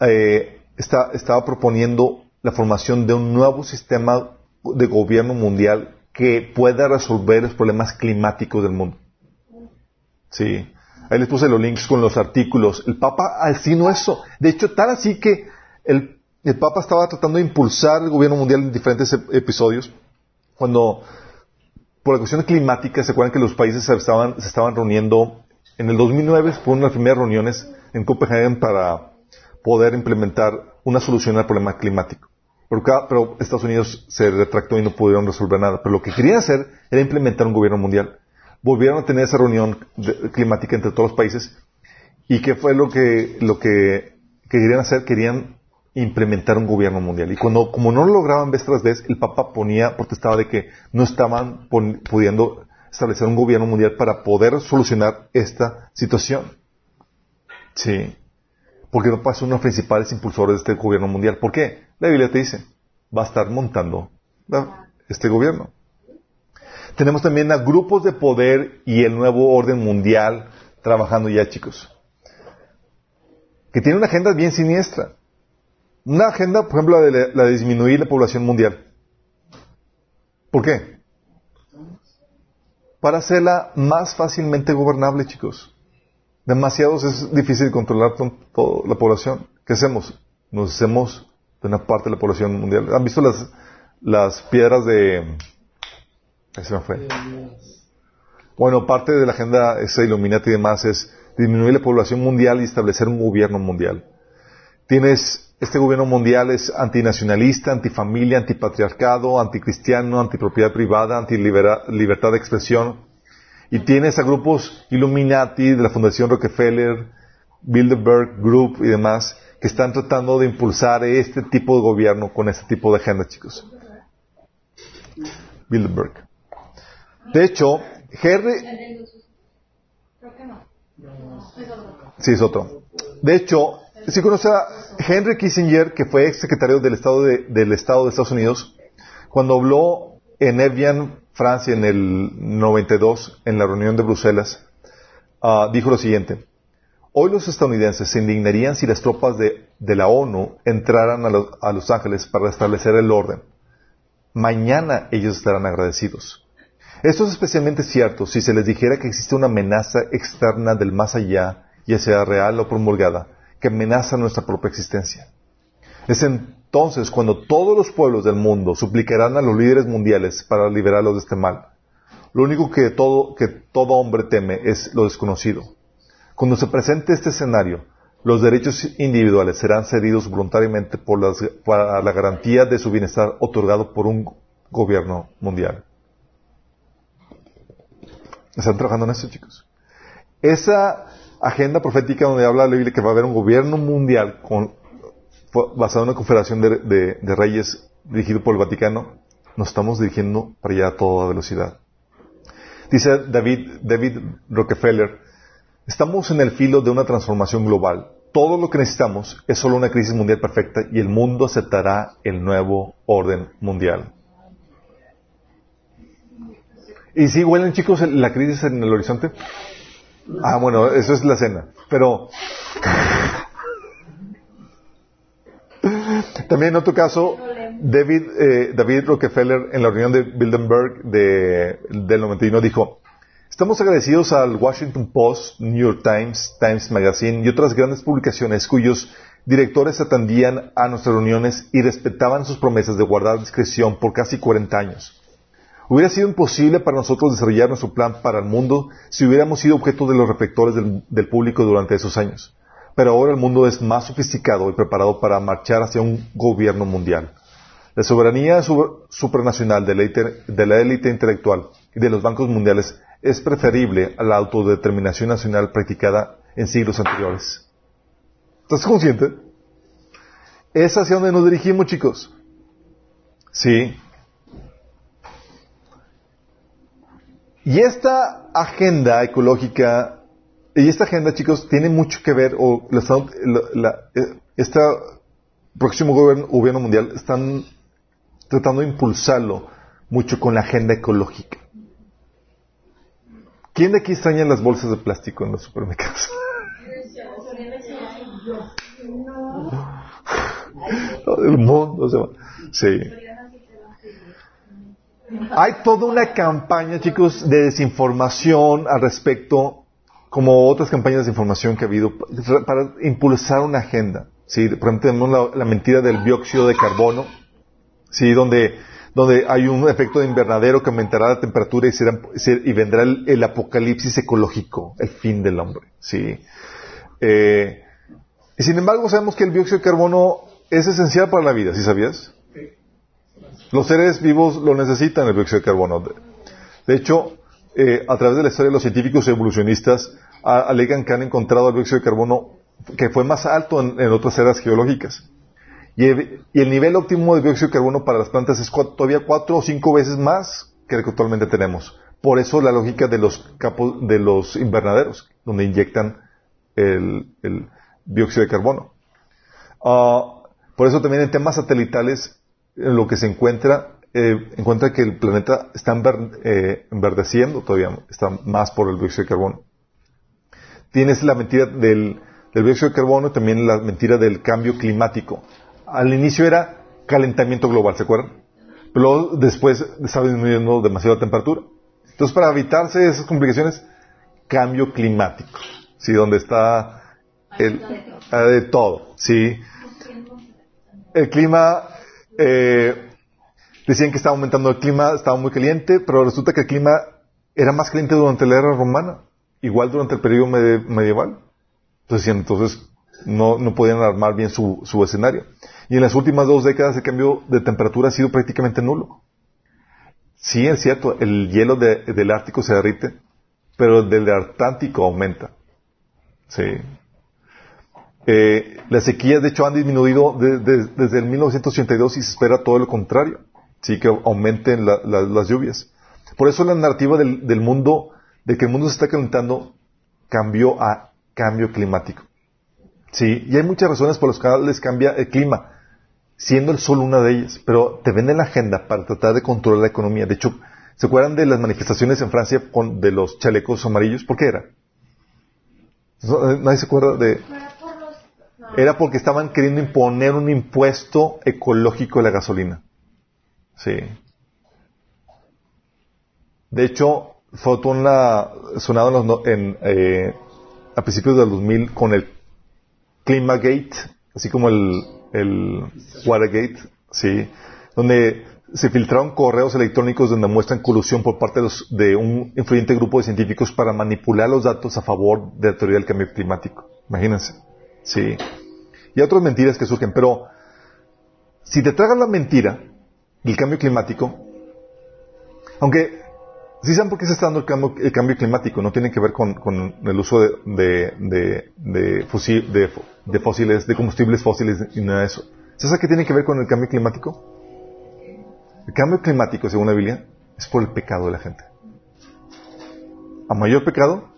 eh, estaba proponiendo la formación de un nuevo sistema de gobierno mundial que pueda resolver los problemas climáticos del mundo. Sí. Ahí les puse los links con los artículos. El Papa así no eso. De hecho, tal así que el, el Papa estaba tratando de impulsar el gobierno mundial en diferentes ep- episodios. Cuando, por la cuestión climática, se acuerdan que los países se estaban, se estaban reuniendo. En el 2009 fue una de las primeras reuniones en Copenhague para poder implementar una solución al problema climático. Pero, Estados Unidos se retractó y no pudieron resolver nada. Pero lo que querían hacer era implementar un gobierno mundial. Volvieron a tener esa reunión de- climática entre todos los países. ¿Y qué fue lo que, lo que, que querían hacer? Querían implementar un gobierno mundial. Y cuando, como no lo lograban vez tras vez, el Papa ponía, protestaba de que no estaban pudiendo establecer un gobierno mundial para poder solucionar esta situación. Sí. Porque no pasa uno de los principales impulsores de este gobierno mundial. ¿Por qué? La Biblia te dice, va a estar montando este gobierno. Tenemos también a grupos de poder y el nuevo orden mundial trabajando ya, chicos. Que tiene una agenda bien siniestra. Una agenda, por ejemplo, la de disminuir la población mundial. ¿Por qué? Para hacerla más fácilmente gobernable, chicos. Demasiados es difícil controlar to- toda la población. ¿Qué hacemos? Nos hacemos de una parte de la población mundial. ¿Han visto las, las piedras de... Ahí se me fue. Bueno, parte de la agenda esa Illuminati y demás es disminuir la población mundial y establecer un gobierno mundial. Tienes, este gobierno mundial es antinacionalista, antifamilia, antipatriarcado, anticristiano, antipropiedad privada, antilibertad de expresión. Y tienes a grupos Illuminati de la Fundación Rockefeller, Bilderberg Group y demás que están tratando de impulsar este tipo de gobierno con este tipo de agenda, chicos. Bilderberg. De hecho, Henry. Sí, es otro. De hecho, si conoce a Henry Kissinger, que fue ex secretario del Estado de, del Estado de Estados Unidos, cuando habló en Evian, Francia, en el 92, en la reunión de Bruselas, ah, dijo lo siguiente. Hoy los estadounidenses se indignarían si las tropas de, la ONU entraran a, a Los Ángeles para restablecer el orden. Mañana ellos estarán agradecidos. Esto es especialmente cierto si se les dijera que existe una amenaza externa del más allá, ya sea real o promulgada, que amenaza nuestra propia existencia. Es, Entonces, cuando todos los pueblos del mundo suplicarán a los líderes mundiales para liberarlos de este mal, lo único que todo, que todo hombre teme es lo desconocido. Cuando se presente este escenario, los derechos individuales serán cedidos voluntariamente por las, para la garantía de su bienestar otorgado por un gobierno mundial. ¿Están trabajando en eso, chicos? Esa agenda profética donde habla la Biblia que va a haber un gobierno mundial con, basado en una confederación de, de reyes dirigido por el Vaticano, nos estamos dirigiendo para allá a toda velocidad. Dice David, David Rockefeller, estamos en el filo de una transformación global. Todo lo que necesitamos es solo una crisis mundial perfecta y el mundo aceptará el nuevo orden mundial. ¿Y si huelen, chicos, la crisis en el horizonte? Ah, bueno, eso es la cena. Pero también en otro caso, David, eh, David Rockefeller en la reunión de Bilderberg de, del 91 dijo, estamos agradecidos al Washington Post, New York Times, Times Magazine y otras grandes publicaciones cuyos directores atendían a nuestras reuniones y respetaban sus promesas de guardar discreción por casi 40 años. Hubiera sido imposible para nosotros desarrollar nuestro plan para el mundo si hubiéramos sido objeto de los reflectores del, público durante esos años. Pero ahora el mundo es más sofisticado y preparado para marchar hacia un gobierno mundial. La soberanía supranacional de la, élite intelectual y de los bancos mundiales es preferible a la autodeterminación nacional practicada en siglos anteriores. ¿Estás consciente? Es hacia donde nos dirigimos, chicos. Sí. Y esta agenda ecológica, y esta agenda, chicos, tiene mucho que ver, o este próximo gobierno, mundial están tratando de impulsarlo mucho con la agenda ecológica. ¿Quién de aquí extraña las bolsas de plástico en los supermercados? El mundo Sí. Hay toda una campaña, chicos, de desinformación al respecto, como otras campañas de información que ha habido, para impulsar una agenda. ¿sí? Por ejemplo, tenemos la, mentira del dióxido de carbono, ¿sí? donde, donde hay un efecto de invernadero que aumentará la temperatura y, y vendrá el, apocalipsis ecológico, el fin del hombre. ¿sí? Eh, y sin embargo, sabemos que el dióxido de carbono es esencial para la vida, ¿sí sabías? Los seres vivos lo necesitan el dióxido de carbono. De hecho, eh, a través de la historia, los científicos evolucionistas alegan que han encontrado el dióxido de carbono que fue más alto en, otras eras geológicas. Y el, nivel óptimo de dióxido de carbono para las plantas es todavía cuatro o cinco veces más que el que actualmente tenemos. Por eso la lógica de los, capos, de los invernaderos, donde inyectan el, dióxido de carbono. Ah, por eso también en temas satelitales en lo que se encuentra, eh, encuentra que el planeta está eh, enverdeciendo todavía, está más por el dióxido de carbono. Tienes la mentira del, del dióxido de carbono y también la mentira del cambio climático. Al inicio era calentamiento global, ¿se acuerdan? Pero después estaba disminuyendo demasiado la temperatura. Entonces, para evitarse esas complicaciones, cambio climático. ¿Sí? Donde está el, de todo. ¿Sí? El clima eh, decían que estaba aumentando el clima, estaba muy caliente, pero resulta que el clima era más caliente durante la era romana, igual durante el periodo medieval. Entonces, entonces no, no podían armar bien su, su, escenario. Y en las últimas dos décadas el cambio de temperatura ha sido prácticamente nulo. Sí, es cierto, el hielo del Ártico se derrite, pero el del Atlántico aumenta. Sí. Eh, las sequías, de hecho, han disminuido desde el 1982 y se espera todo lo contrario. Sí, que aumenten las lluvias. Por eso la narrativa del, mundo, de que el mundo se está calentando, cambió a cambio climático. Sí, y hay muchas razones por las cuales cambia el clima, siendo el sol una de ellas. Pero te venden la agenda para tratar de controlar la economía. De hecho, ¿se acuerdan de las manifestaciones en Francia con, de los chalecos amarillos? ¿Por qué era? ¿Nadie se acuerda de...? era porque estaban queriendo imponer un impuesto ecológico a la gasolina. Sí. De hecho, fue una, sonado en, eh, a principios del 2000 con el Climagate, así como el, el Watergate, sí, donde se filtraron correos electrónicos donde muestran colusión por parte de, los- de un influyente grupo de científicos para manipular los datos a favor de la teoría del cambio climático. Imagínense. Sí. Y otras mentiras que surgen, pero si te tragas la mentira del cambio climático, aunque ¿Sí saben por qué se está dando el cambio, el cambio climático? No tiene que ver con, con el uso de, de, de, de fósiles, de combustibles fósiles y nada de eso. ¿Sabes qué tiene que ver con el cambio climático? El cambio climático, según la Biblia, es por el pecado de la gente. A mayor pecado,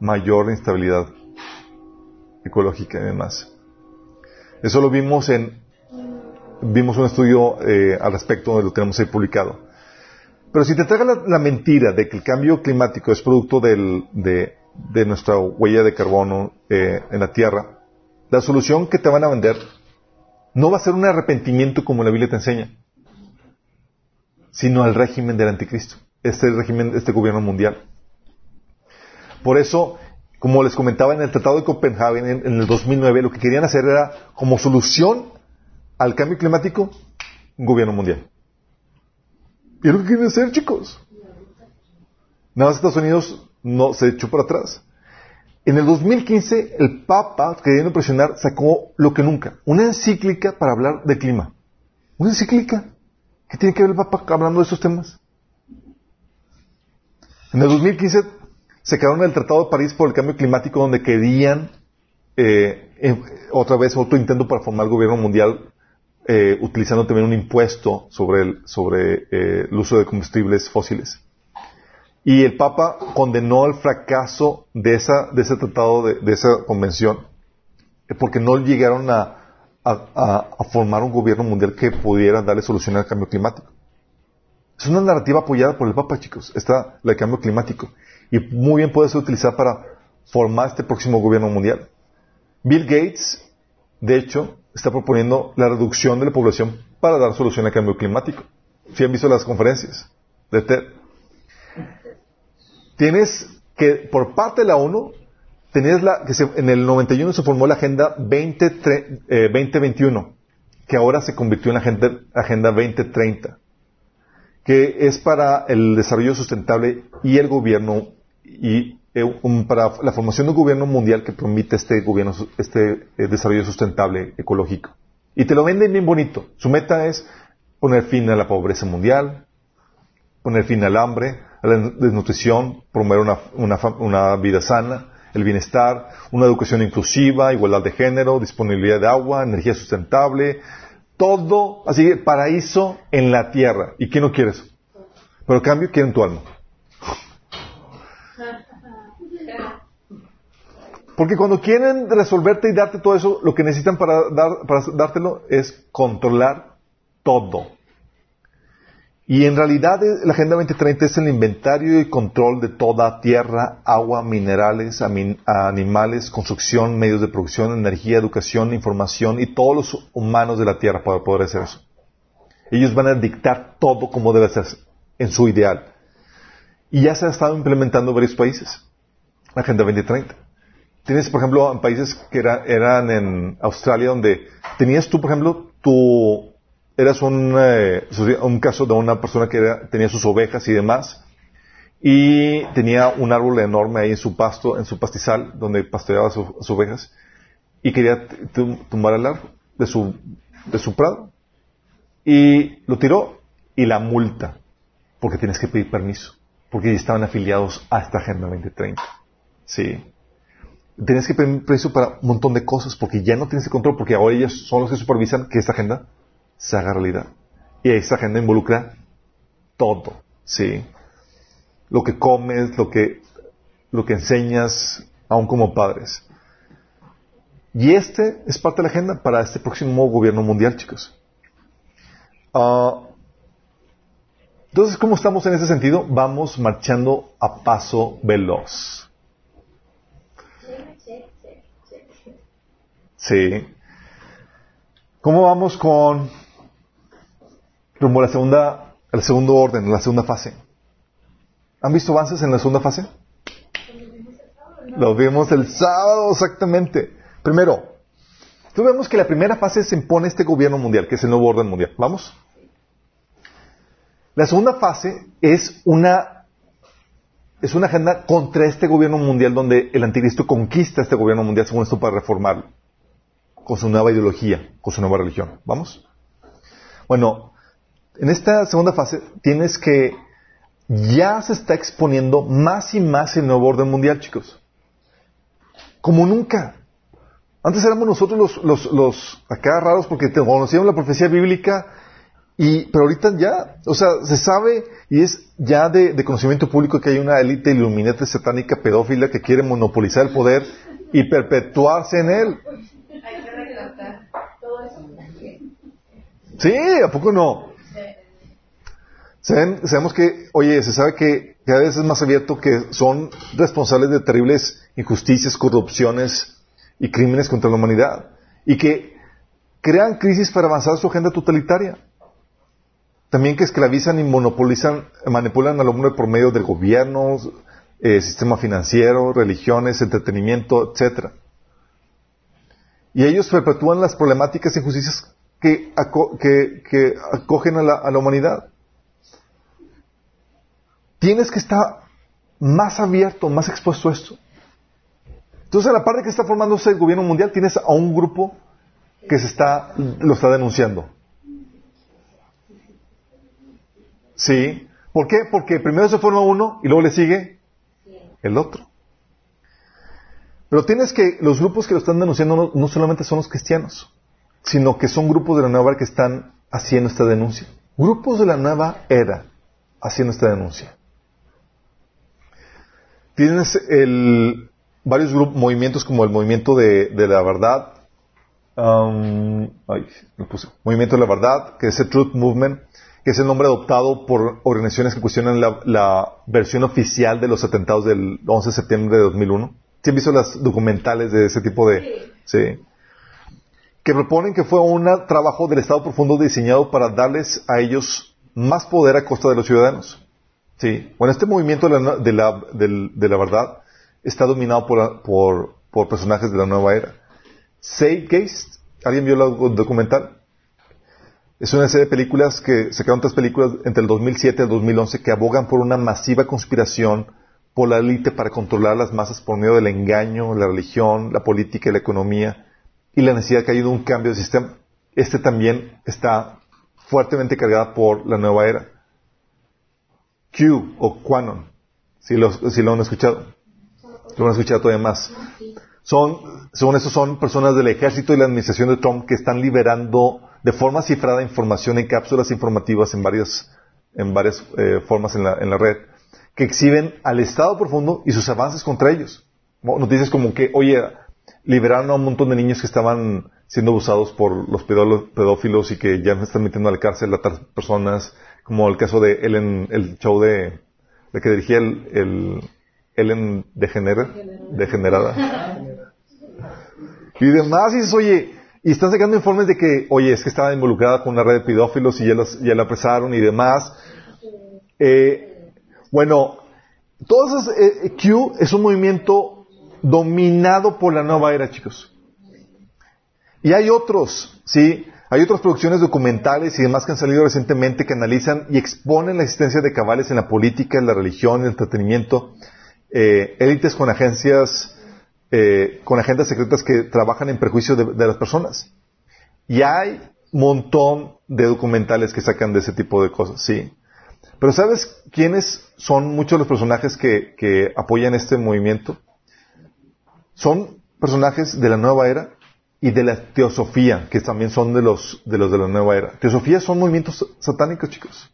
mayor instabilidad ecológica y demás. Eso lo vimos en, vimos un estudio eh, al respecto, lo tenemos ahí publicado. Pero si te traga la, mentira de que el cambio climático es producto del- de, de nuestra huella de carbono eh, en la Tierra, la solución que te van a vender no va a ser un arrepentimiento como la Biblia te enseña, sino al régimen del anticristo, este régimen, este gobierno mundial. Por eso, como les comentaba en el Tratado de Copenhague en, en el 2009, lo que querían hacer era, como solución al cambio climático, un gobierno mundial. ¿Y lo que quieren hacer, chicos? Nada más Estados Unidos no se echó para atrás. En el 2015, el Papa, queriendo presionar, sacó lo que nunca, una encíclica para hablar de clima. Una encíclica. ¿Qué tiene que ver el Papa hablando de esos temas? En el 2015 se quedaron el Tratado de París por el cambio climático donde querían eh, eh, otra vez otro intento para formar gobierno mundial eh, utilizando también un impuesto sobre el, sobre, eh, el uso de combustibles fósiles. Y el Papa condenó el fracaso de, esa, de ese tratado, de, esa convención, eh, porque no llegaron a, a- formar un gobierno mundial que pudiera darle solución al cambio climático. Es una narrativa apoyada por el Papa, chicos, esta, la del cambio climático. Y muy bien puede ser utilizada para formar este próximo gobierno mundial. Bill Gates, de hecho, está proponiendo la reducción de la población para dar solución al cambio climático. Si han visto las conferencias de TED. Tienes que, por parte de la ONU, tenías la, que se- en el 91 se formó la Agenda 20, tre- eh, 2021, que ahora se convirtió en la Agenda, Agenda 2030, que es para el desarrollo sustentable y el gobierno, y para la formación de un gobierno mundial que permite este gobierno, este eh, desarrollo sustentable ecológico. Y te lo venden bien bonito. Su meta es poner fin a la pobreza mundial, poner fin al hambre, a la desnutrición, promover una, una una vida sana, el bienestar, una educación inclusiva, igualdad de género, disponibilidad de agua, energía sustentable, todo, así, paraíso en la tierra. ¿Y quién no quiere eso? Pero a cambio quieren tu alma. Porque cuando quieren resolverte y darte todo eso, lo que necesitan para, dar, para dártelo es controlar todo. Y en realidad eh, la Agenda 2030 es el inventario y control de toda tierra, agua, minerales, animales, construcción, medios de producción, energía, educación, información y todos los humanos de la tierra para poder hacer eso. Ellos van a dictar todo como debe ser en su ideal. Y ya se ha estado implementando en varios países. La Agenda 2030. Tienes, por ejemplo, en países que era- eran en Australia donde tenías tú, por ejemplo, tu, eras un, eh, un caso de una persona que era- tenía sus ovejas y demás y tenía un árbol enorme ahí en su pasto, en su pastizal donde pastoreaba su- sus ovejas y quería tumbar el árbol de su, de su prado y lo tiró y la multa porque tienes que pedir permiso porque estaban afiliados a esta Agenda 2030. Sí. Tienes que pedir permiso para un montón de cosas porque ya no tienes el control, porque ahora ellos son los que supervisan que esta agenda se haga realidad. Y esa agenda involucra todo, ¿sí? Lo que comes, lo que, lo que enseñas, aún como padres. Y este es parte de la agenda para este próximo gobierno mundial, chicos. Ah, entonces, ¿cómo estamos en ese sentido? Vamos marchando a paso veloz. Sí. ¿Cómo vamos con rumbo a la segunda, al segundo orden, la segunda fase? ¿Han visto avances en la segunda fase? Lo vimos el sábado, exactamente. Primero, Entonces vemos que la primera fase se impone este gobierno mundial, que es el nuevo orden mundial. ¿Vamos? La segunda fase es una, es una agenda contra este gobierno mundial donde el anticristo conquista este gobierno mundial según esto para reformarlo, con su nueva ideología, con su nueva religión. ¿Vamos? Bueno, en esta segunda fase tienes que ya se está exponiendo más y más el nuevo orden mundial, chicos. Como nunca. Antes éramos nosotros los, los, los acá raros porque conocíamos la profecía bíblica y, pero ahorita ya, o sea, se sabe y es ya de, conocimiento público que hay una élite iluminante satánica pedófila que quiere monopolizar el poder y perpetuarse en él. Hay que todo eso. Sí, ¿a poco no? sabemos que, oye, se sabe que cada vez es más abierto que son responsables de terribles injusticias, corrupciones, y crímenes contra la humanidad. Y que crean crisis para avanzar su agenda totalitaria. También que esclavizan y monopolizan, manipulan al hombre por medio del gobierno, eh, sistema financiero, religiones, entretenimiento, etc. Y ellos perpetúan las problemáticas e injusticias que, acogen a la, a la humanidad. Tienes que estar más abierto, más expuesto a esto. Entonces, a la parte que está formándose el gobierno mundial, tienes a un grupo que se está, lo está denunciando. ¿Sí? ¿Por qué? Porque primero se forma uno y luego le sigue el otro. Pero tienes que, los grupos que lo están denunciando no, solamente son los cristianos, sino que son grupos de la nueva era que están haciendo esta denuncia. Grupos de la nueva era haciendo esta denuncia. Tienes el, varios grupos, movimientos como el movimiento de, la verdad, um, movimiento de la verdad, que es el Truth Movement, que es el nombre adoptado por organizaciones que cuestionan la, versión oficial de los atentados del 11 de septiembre de 2001. ¿Sí han visto las documentales de ese tipo de...? Sí. Que proponen que fue un trabajo del Estado profundo diseñado para darles a ellos más poder a costa de los ciudadanos. Sí. Bueno, este movimiento de la, de la, de la verdad está dominado por, por, personajes de la nueva era. Zeitgeist, ¿alguien vio el documental? Es una serie de películas que sacaron tres películas entre el 2007 y el 2011 que abogan por una masiva conspiración por la élite para controlar las masas por medio del engaño, la religión, la política y la economía y la necesidad que haya un cambio de sistema. Este también está fuertemente cargado por la nueva era. Q o Quanon, si lo, si lo han escuchado. Lo han escuchado todavía más. Son, según eso, son personas del ejército y la administración de Trump que están liberando de forma cifrada información en cápsulas informativas en varias, en varias eh, formas en la, en la red, que exhiben al Estado profundo y sus avances contra ellos. Noticias como que, oye, liberaron a un montón de niños que estaban siendo abusados por los pedófilos y que ya se están metiendo a la cárcel a otras personas, como el caso de él en el show de, de que dirigía el Ellen degenera, degenerada. Y demás, y dices, oye, y están sacando informes de que, oye, es que estaba involucrada con una red de pedófilos y ya, ya la apresaron y demás. Eh, bueno, todo eso eh, Q es un movimiento dominado por la nueva era, chicos. Y hay otros, ¿sí? Hay otras producciones documentales y demás que han salido recientemente que analizan y exponen la existencia de cabales en la política, en la religión, en el entretenimiento, eh, élites con agencias, eh, con agendas secretas que trabajan en perjuicio de, las personas. Y hay montón de documentales que sacan de ese tipo de cosas, sí. Pero ¿sabes quiénes son muchos los personajes que apoyan este movimiento? Son personajes de la nueva era y de la teosofía, que también son de los de los de la nueva era. Teosofía son movimientos satánicos, chicos,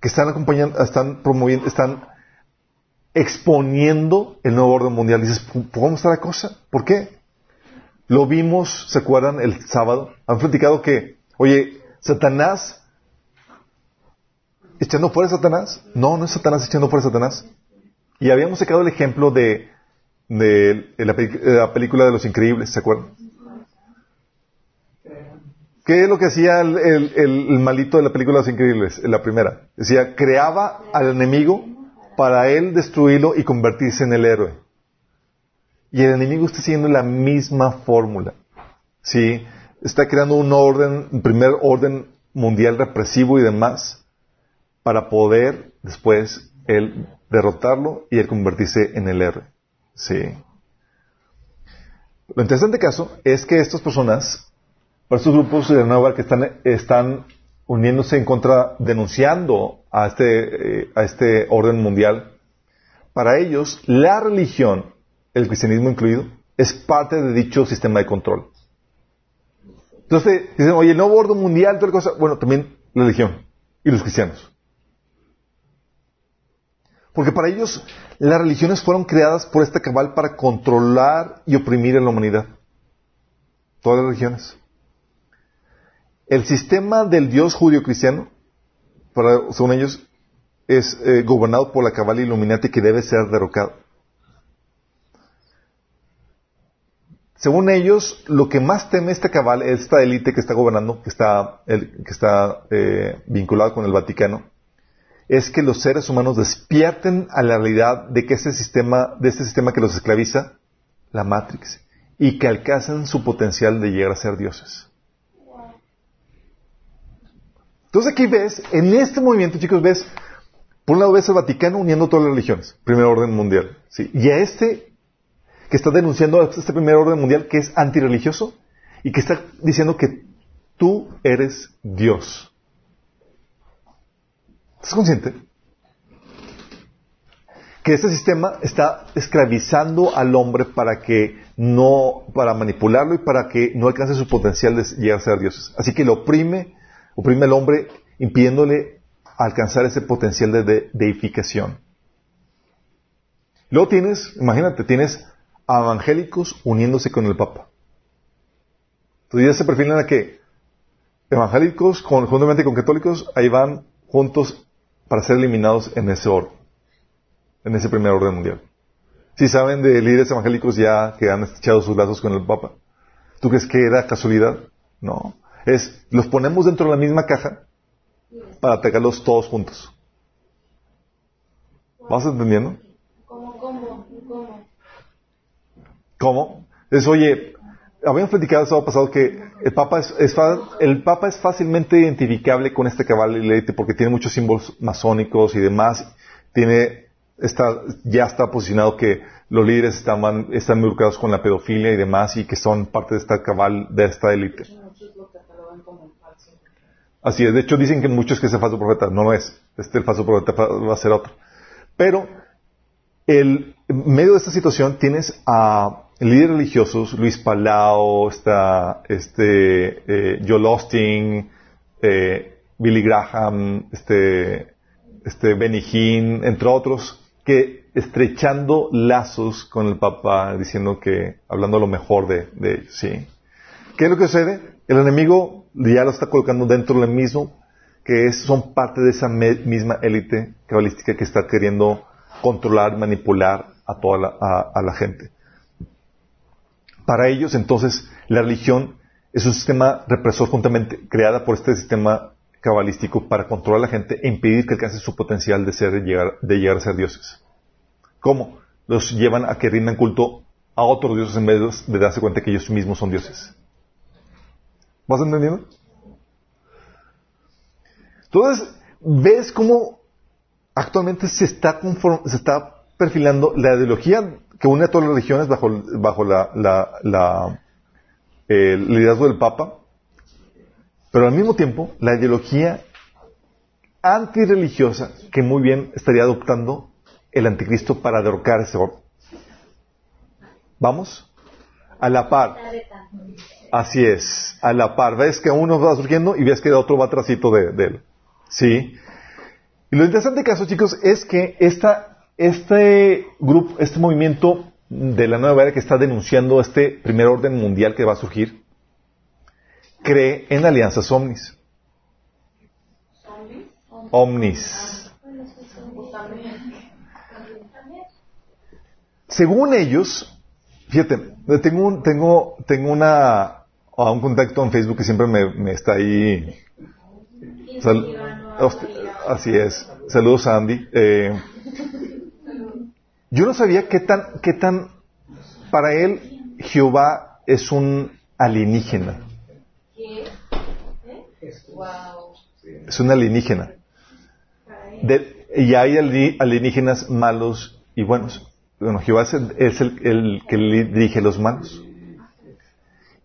que están acompañando, están promoviendo, están exponiendo el nuevo orden mundial. Dices, ¿cómo está la cosa? ¿Por qué? Lo vimos, ¿se acuerdan? El sábado. Han platicado que, oye, Satanás, echando fuera a Satanás. No, no es Satanás echando fuera a Satanás. Y habíamos sacado el ejemplo de, de, la, película de los increíbles, ¿se acuerdan? ¿Qué es lo que hacía el, el, malito de la película de los increíbles? La primera. Decía, creaba al enemigo para él destruirlo y convertirse en el héroe. Y el enemigo está siguiendo la misma fórmula. ¿sí? Está creando un orden, un primer orden mundial represivo y demás para poder después él derrotarlo y él convertirse en el héroe. Sí. Lo interesante caso es que estas personas, para estos grupos de la nueva que están, están uniéndose en contra, denunciando a este, eh, a este orden mundial, para ellos la religión, el cristianismo incluido, es parte de dicho sistema de control. Entonces dicen, oye, el nuevo orden mundial, toda cosa, bueno, también la religión y los cristianos. Porque para ellos las religiones fueron creadas por este cabal para controlar y oprimir a la humanidad. Todas las religiones. El sistema del Dios judío cristiano, para, según ellos, es eh, gobernado por la cabal iluminante que debe ser derrocado. Según ellos, lo que más teme esta cabal, esta élite que está gobernando, que está, que está eh, vinculada con el Vaticano, es que los seres humanos despierten a la realidad de que ese sistema, de este sistema que los esclaviza, la Matrix, y que alcancen su potencial de llegar a ser dioses. Entonces aquí ves, en este movimiento, chicos, ves, por un lado ves el Vaticano uniendo todas las religiones, primer orden mundial, ¿sí? y a este que está denunciando a este primer orden mundial que es antirreligioso y que está diciendo que tú eres Dios. ¿Estás consciente? Que este sistema está esclavizando al hombre para que no, para manipularlo y para que no alcance su potencial de llegar a ser dioses. Así que lo oprime, oprime al hombre impidiéndole alcanzar ese potencial de, deificación. Luego tienes, imagínate, tienes evangélicos uniéndose con el Papa. Entonces ya se perfilan a que evangélicos conjuntamente con católicos, ahí van juntos para ser eliminados en ese orden, en ese primer orden mundial. Si saben de líderes evangélicos ya que han echado sus lazos con el Papa, ¿tú crees que era casualidad? No. Es, los ponemos dentro de la misma caja para atacarlos todos juntos. ¿Vas entendiendo? ¿Cómo, cómo, cómo? ¿Cómo? Es, oye, habíamos platicado el sábado pasado que el Papa es, el Papa es fácilmente identificable con este cabal élite porque tiene muchos símbolos masónicos y demás. Tiene, está, ya está posicionado que los líderes están, están involucrados con la pedofilia y demás y que son parte de esta cabal, de esta élite. Así es. De hecho, dicen que muchos que es el falso profeta. No lo es. Este el falso profeta va a ser otro. Pero, el, en medio de esta situación tienes a líderes religiosos, Luis Palau, está este, eh, Joel Austin, eh, Billy Graham, este, este Benny Hinn, entre otros, que estrechando lazos con el Papa, diciendo que, hablando lo mejor de, de ellos, ¿sí? ¿Qué es lo que sucede? El enemigo ya lo está colocando dentro del mismo, que es, son parte de esa misma élite cabalística que está queriendo controlar, manipular a toda la, a la gente. Para ellos, entonces, la religión es un sistema represor juntamente creada por este sistema cabalístico para controlar a la gente e impedir que alcance su potencial de, ser, de, llegar, de llegar a ser dioses. ¿Cómo? Los llevan a que rindan culto a otros dioses en vez de darse cuenta que ellos mismos son dioses. ¿Vas entendiendo? Entonces, ves cómo actualmente se está, se está perfilando la ideología que une a todas las religiones bajo, bajo la, la, el liderazgo del Papa, pero al mismo tiempo la ideología antirreligiosa que muy bien estaría adoptando el anticristo para derrocar ese orden. ¿Vamos? A la par. Así es, a la par. Ves que uno va surgiendo y ves que el otro va atrásito de, de él. ¿Sí? Y lo interesante caso, chicos, es que esta este grupo, este movimiento de la nueva era que está denunciando este primer orden mundial que va a surgir, cree en alianzas omnis. Omnis. Según ellos, fíjate, tengo un, tengo, tengo una, un contacto en Facebook que siempre me, está ahí. así es. Saludos, Andy. Eh, yo no sabía qué tan, qué tan, para él Jehová es un, alienígena. Es una alienígena. Y hay ali- alienígenas malos y buenos. Bueno, Jehová es, el, es el- el que dirige los malos.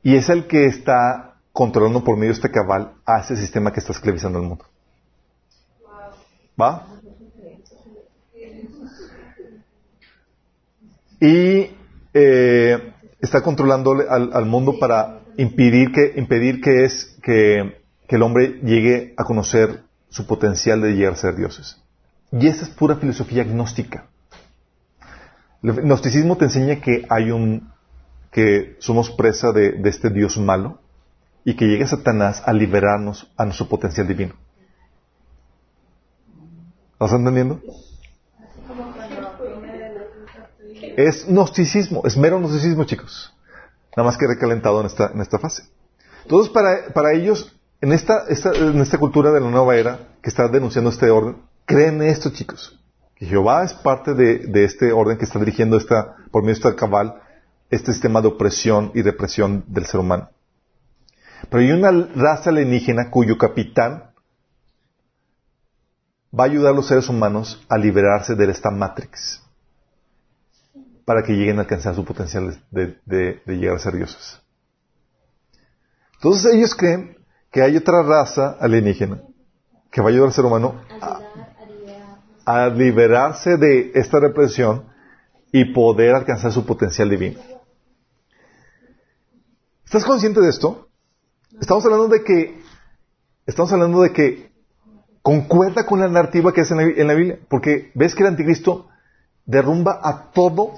Y es el que está controlando por medio de este cabal a ese sistema que está esclavizando al mundo. ¿Va? Y eh, está controlando al, mundo para impedir que, impedir que es que, el hombre llegue a conocer su potencial de llegar a ser dioses. Y esa es pura filosofía gnóstica. El gnosticismo te enseña que hay un que somos presa de, de este Dios malo y que llega Satanás a liberarnos a nuestro potencial divino. ¿Lo están entendiendo? Es gnosticismo, es mero gnosticismo, chicos. Nada más que recalentado en esta, en esta fase. Entonces, para, para ellos, en esta, esta- en esta cultura de la nueva era que está denunciando este orden, creen esto, chicos. Que Jehová es parte de, de este orden que está dirigiendo esta, por medio de esta cabal, este sistema de opresión y represión del ser humano. Pero hay una raza alienígena cuyo capitán va a ayudar a los seres humanos a liberarse de esta matrix para que lleguen a alcanzar su potencial de, llegar a ser dioses. Entonces ellos creen que hay otra raza alienígena que va a ayudar al ser humano a, a liberarse de esta represión y poder alcanzar su potencial divino. ¿Estás consciente de esto? Estamos hablando de que estamos hablando de que concuerda con la narrativa que es en la, en la Biblia, porque ves que el anticristo derrumba a todo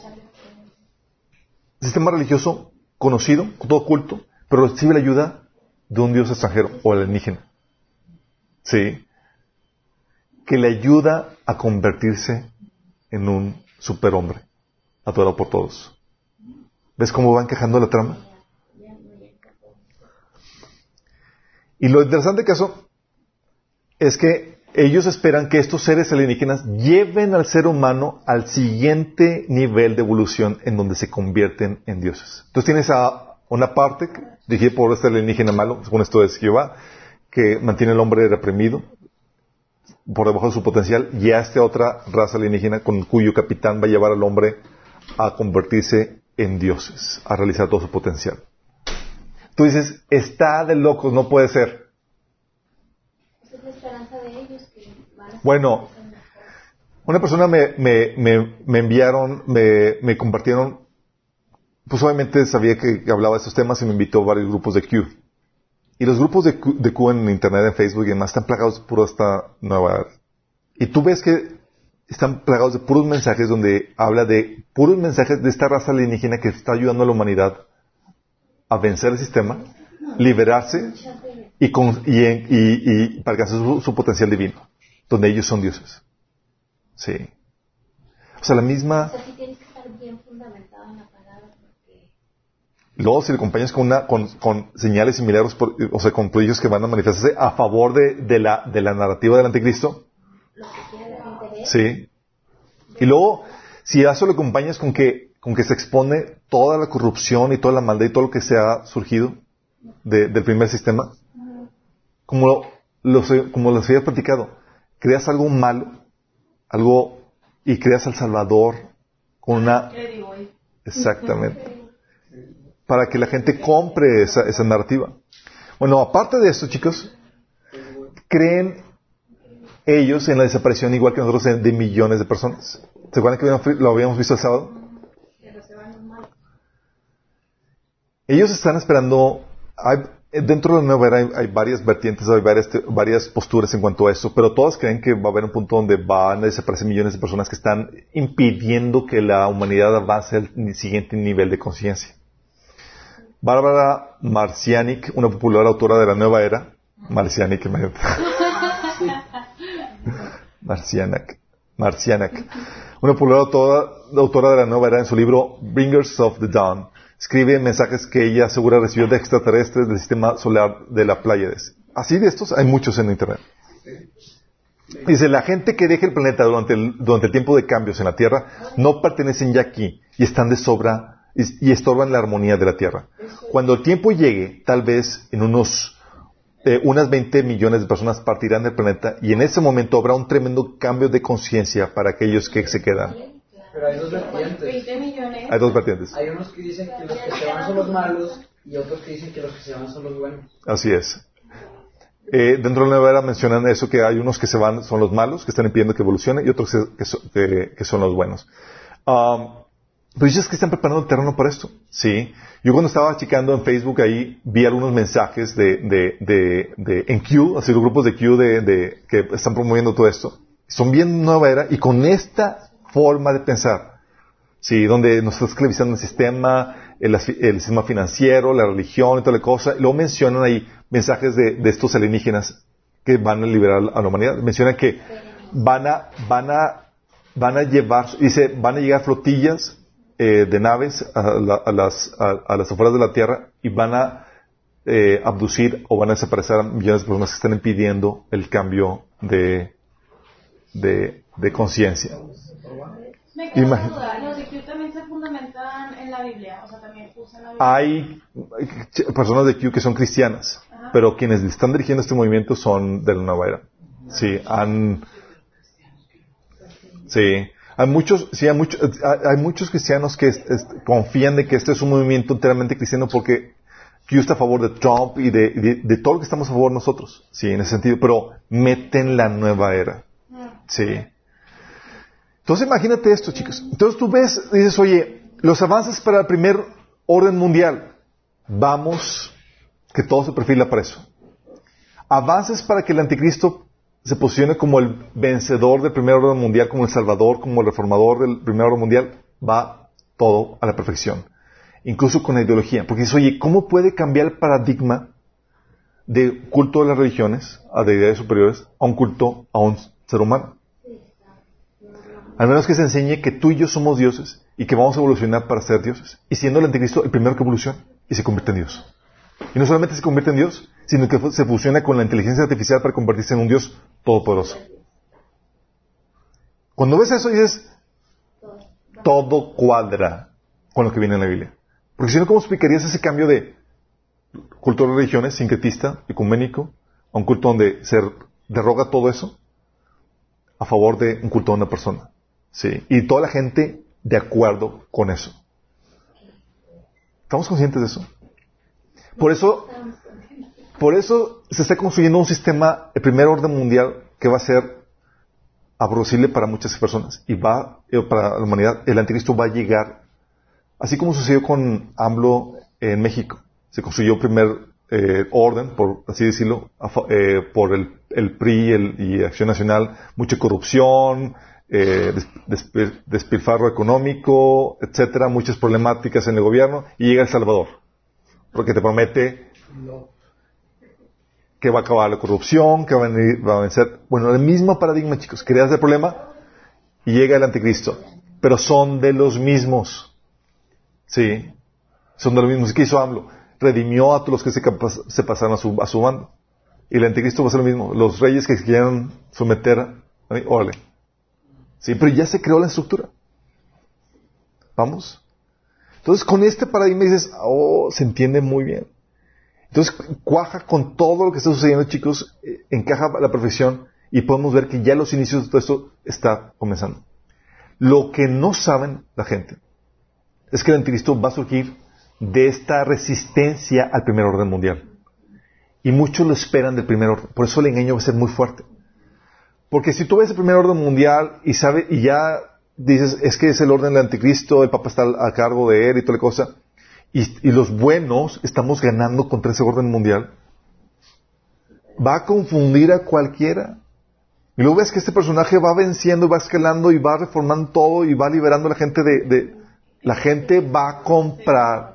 sistema religioso conocido, todo culto, pero recibe la ayuda de un dios extranjero o alienígena. Sí. Que le ayuda a convertirse en un superhombre, adorado por todos. ¿Ves cómo va encajando la trama? Y lo interesante caso es que ellos esperan que estos seres alienígenas lleven al ser humano al siguiente nivel de evolución en donde se convierten en dioses. Entonces tienes a una parte dirigida por este alienígena malo, según esto es Jehová, que mantiene al hombre reprimido por debajo de su potencial, y a esta otra raza alienígena con cuyo capitán va a llevar al hombre a convertirse en dioses, a realizar todo su potencial. Tú dices, está de locos, no puede ser. Esa es la esperanza de ellos que van a ser Bueno, una persona me, me, me, me enviaron, me, compartieron, pues obviamente sabía que hablaba de estos temas y me invitó a varios grupos de Q. Y los grupos de Q, de Q en Internet, en Facebook y demás están plagados pura esta nueva. Y tú ves que están plagados de puros mensajes donde habla de puros mensajes de esta raza alienígena que está ayudando a la humanidad a vencer el sistema, liberarse y, con- y, y- y para alcanzar su, su potencial divino, donde ellos son dioses. Sí. O sea, la misma... O sea, sí tienes que estar bien fundamentado en la palabra porque Luego, si le acompañas con, una, con, con señales y milagros, por- o sea, con prodigios que van a manifestarse a favor de, de la, de la narrativa del anticristo, lo que sí. Y luego, si a eso le acompañas con que, con que se expone toda la corrupción y toda la maldad y todo lo que se ha surgido de- del primer sistema, como los, como los había platicado, creas algo malo, algo, y creas al Salvador con una, ¿Qué digo hoy? Exactamente. Para que la gente compre esa, esa narrativa. Bueno, aparte de esto, chicos, creen ellos en la desaparición igual que nosotros de, millones de personas. ¿Se acuerdan que lo habíamos visto el sábado? Ellos están esperando, hay- dentro de la nueva era hay, varias vertientes, hay varias, varias posturas en cuanto a eso, pero todas creen que va a haber un punto donde van a desaparecer millones de personas que están impidiendo que la humanidad avance al siguiente nivel de conciencia. Bárbara Marcianic, una popular autora de la nueva era, Marcianic, imagínate. Marcianac, Marcianac, una popular autora de la nueva era en su libro Bringers of the Dawn, escribe mensajes que ella asegura recibió de extraterrestres del sistema solar de la Pleiades. Así de estos hay muchos en Internet. Dice, la gente que deja el planeta durante el, durante el tiempo de cambios en la Tierra no pertenecen ya aquí y están de sobra y, y estorban la armonía de la tierra. Cuando el tiempo llegue, tal vez en unos eh, unas 20 millones de personas partirán del planeta y en ese momento habrá un tremendo cambio de conciencia para aquellos que se quedan. Pero hay dos vertientes. 20 millones. Hay dos vertientes. Hay unos que dicen que los que se van son los malos y otros que dicen que los que se van son los buenos. Así es. Eh, dentro de la nueva era mencionan eso, que hay unos que se van, son los malos, que están impidiendo que evolucione, y otros que, que so- que- que son los buenos. Um, pero dices que están preparando el terreno para esto. Sí. Yo cuando estaba checando en Facebook ahí, vi algunos mensajes de, de, de, de- en Q, así los grupos de Q de, de, que están promoviendo todo esto. Son bien nueva era, y con esta forma de pensar, Sí, donde nos está esclavizando el sistema, el, sistema financiero, la religión y toda la cosa. Luego mencionan ahí mensajes de, de estos alienígenas que van a liberar a la humanidad. Mencionan que van a, van a, van a llevar, dice, van a llegar flotillas eh, de naves a, la- a las, a, a las afueras de la Tierra y van a eh, abducir o van a desaparecer a millones de personas que están impidiendo el cambio de, de, de conciencia. Me queda duda. Los de Q también se fundamentan en la Biblia. O sea, también usan la Biblia. hay ch- personas de Q que son cristianas, Ajá. pero quienes están dirigiendo este movimiento son de la nueva era. Sí, han, sí, hay muchos, sí, hay muchos, hay hay muchos cristianos que es- es- confían de que este es un movimiento enteramente cristiano porque Q está a favor de Trump y de, de- de todo lo que estamos a favor nosotros, sí, en ese sentido, pero meten la nueva era, Mm. sí. Entonces imagínate esto, chicos. Entonces tú ves, dices, oye, los avances para el primer orden mundial, vamos, que todo se perfila para eso. Avances para que el anticristo se posicione como el vencedor del primer orden mundial, como el salvador, como el reformador del primer orden mundial, va todo a la perfección. Incluso con la ideología. Porque dices, oye, ¿cómo puede cambiar el paradigma de culto de las religiones a deidades superiores a un culto a un ser humano? Al menos que se enseñe que tú y yo somos dioses y que vamos a evolucionar para ser dioses. Y siendo el anticristo el primero que evoluciona y se convierte en Dios. Y no solamente se convierte en Dios, sino que se fusiona con la inteligencia artificial para convertirse en un Dios todopoderoso. Cuando ves eso dices, todo cuadra con lo que viene en la Biblia. Porque si no, ¿cómo explicarías ese cambio de culto de religiones, sincretista, ecuménico, a un culto donde se derroga todo eso a favor de un culto a una persona? Sí. Y toda la gente de acuerdo con eso. ¿Estamos conscientes de eso? Por eso, por eso se está construyendo un sistema, el primer orden mundial, que va a ser aborrecible para muchas personas. Y va, eh, para la humanidad, el anticristo va a llegar, así como sucedió con AMLO en México. Se construyó el primer eh, orden, por así decirlo, eh, por el, el PRI el- y Acción Nacional, mucha corrupción, eh, des- despil- despilfarro económico, etcétera, muchas problemáticas en el gobierno, y llega El Salvador porque te promete que va a acabar la corrupción, que va a, venir- va a vencer. Bueno, el mismo paradigma, chicos. Creas el problema y llega el anticristo. Pero son de los mismos. Sí. Son de los mismos. ¿Qué hizo AMLO? Redimió a todos los que se, pasaron a su, a su bando. Y el anticristo va a ser lo mismo. Los reyes que quieran someter, a- órale. Sí, pero ya se creó la estructura. Vamos. Entonces, con este paradigma dices, oh, se entiende muy bien. Entonces, cuaja con todo lo que está sucediendo, chicos, eh, encaja la perfección y podemos ver que ya los inicios de todo esto está comenzando. Lo que no saben la gente es que el anticristo va a surgir de esta resistencia al primer orden mundial. Y muchos lo esperan del primer orden. Por eso el engaño va a ser muy fuerte. Porque si tú ves el primer orden mundial y sabe, y ya dices, es que es el orden del anticristo, el Papa está a cargo de él y toda la cosa, y, los buenos estamos ganando contra ese orden mundial, va a confundir a cualquiera. Y luego ves que este personaje va venciendo, y va escalando y va reformando todo y va liberando a la gente de, de- la gente va a comprar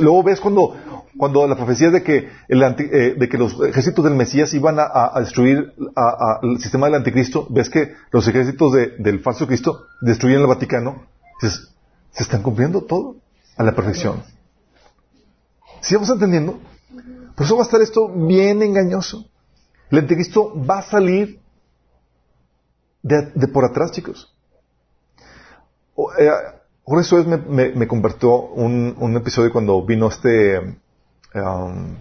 Luego ves cuando, cuando la profecía de que, el eh, de que los ejércitos del Mesías iban a, destruir el sistema del anticristo, ves que los ejércitos de- del falso Cristo destruyen el Vaticano, se están cumpliendo todo a la perfección. ¿Sí vamos entendiendo? Por eso va a estar esto bien engañoso. El anticristo va a salir de, de por atrás, chicos. O- eh, Eso es, me, me, me convirtió un, un episodio cuando vino este um,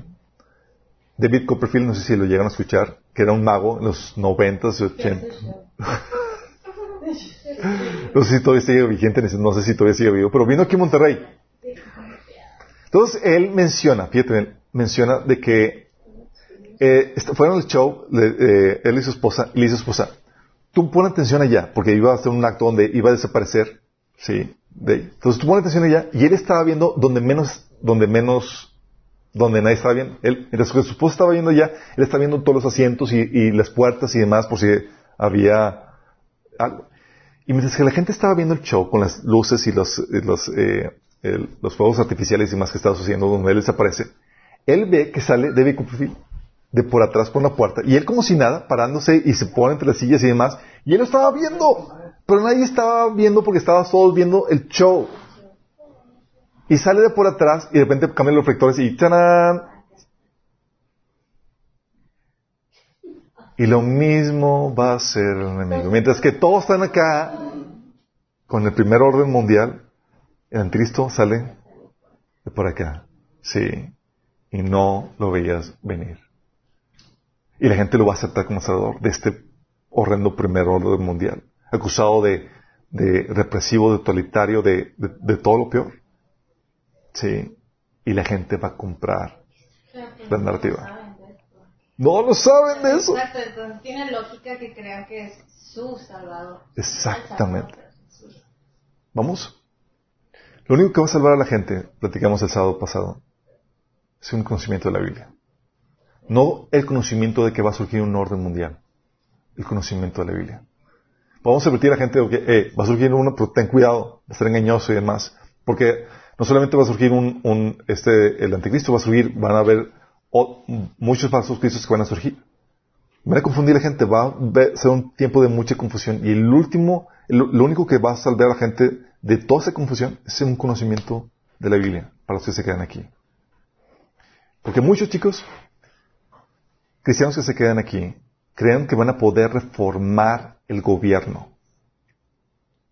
David Copperfield, no sé si lo llegan a escuchar, que era un mago en los 90 y 80. no sé si todavía sigue vigente, no sé si todavía sigue vivo, pero vino aquí a Monterrey. Entonces él menciona, fíjate, menciona de que eh, fueron al show, eh, él y su esposa, y le dice a su esposa, tú pon atención allá, porque iba a hacer un acto donde iba a desaparecer, sí, de Entonces tú pon atención allá, y él estaba viendo donde menos, donde menos, donde nadie estaba viendo. Él, mientras que su estaba viendo allá, él estaba viendo todos los asientos y, y las puertas y demás, por si había algo. Y mientras que la gente estaba viendo el show con las luces y los, los, eh, los fuegos artificiales y demás que estaba sucediendo donde él desaparece, él ve que sale David Copperfield de por atrás por la puerta. Y él como si nada, parándose y se pone entre las sillas y demás. Y él lo estaba viendo. Pero nadie estaba viendo porque estaba todos viendo el show. Y sale de por atrás y de repente cambian los reflectores y ¡tarán! Y lo mismo va a ser el enemigo. Mientras que todos están acá con el primer orden mundial, el anticristo sale de por acá. Sí. Y no lo veías venir. Y la gente lo va a aceptar como salvador de este horrendo primer orden mundial. Acusado de, de represivo, de totalitario, de, de, todo lo peor. Sí. Y la gente va a comprar la narrativa. No lo saben de eso. Exacto, entonces tiene lógica que crean que es su salvador. Exactamente. ¿Vamos? Lo único que va a salvar a la gente, platicamos el sábado pasado, es un conocimiento de la Biblia. No el conocimiento de que va a surgir un orden mundial. El conocimiento de la Biblia. A advertir a la gente de que va a surgir uno, pero ten cuidado, va a ser engañoso y demás. Porque no solamente va a surgir un este, el anticristo, va a surgir, van a haber muchos falsos cristos que van a surgir. Van a confundir a la gente, va a ser un tiempo de mucha confusión. Y el último, lo único que va a salvar a la gente de toda esa confusión es un conocimiento de la Biblia, para los que se quedan aquí. Porque muchos chicos cristianos que se quedan aquí creen que van a poder reformar el gobierno.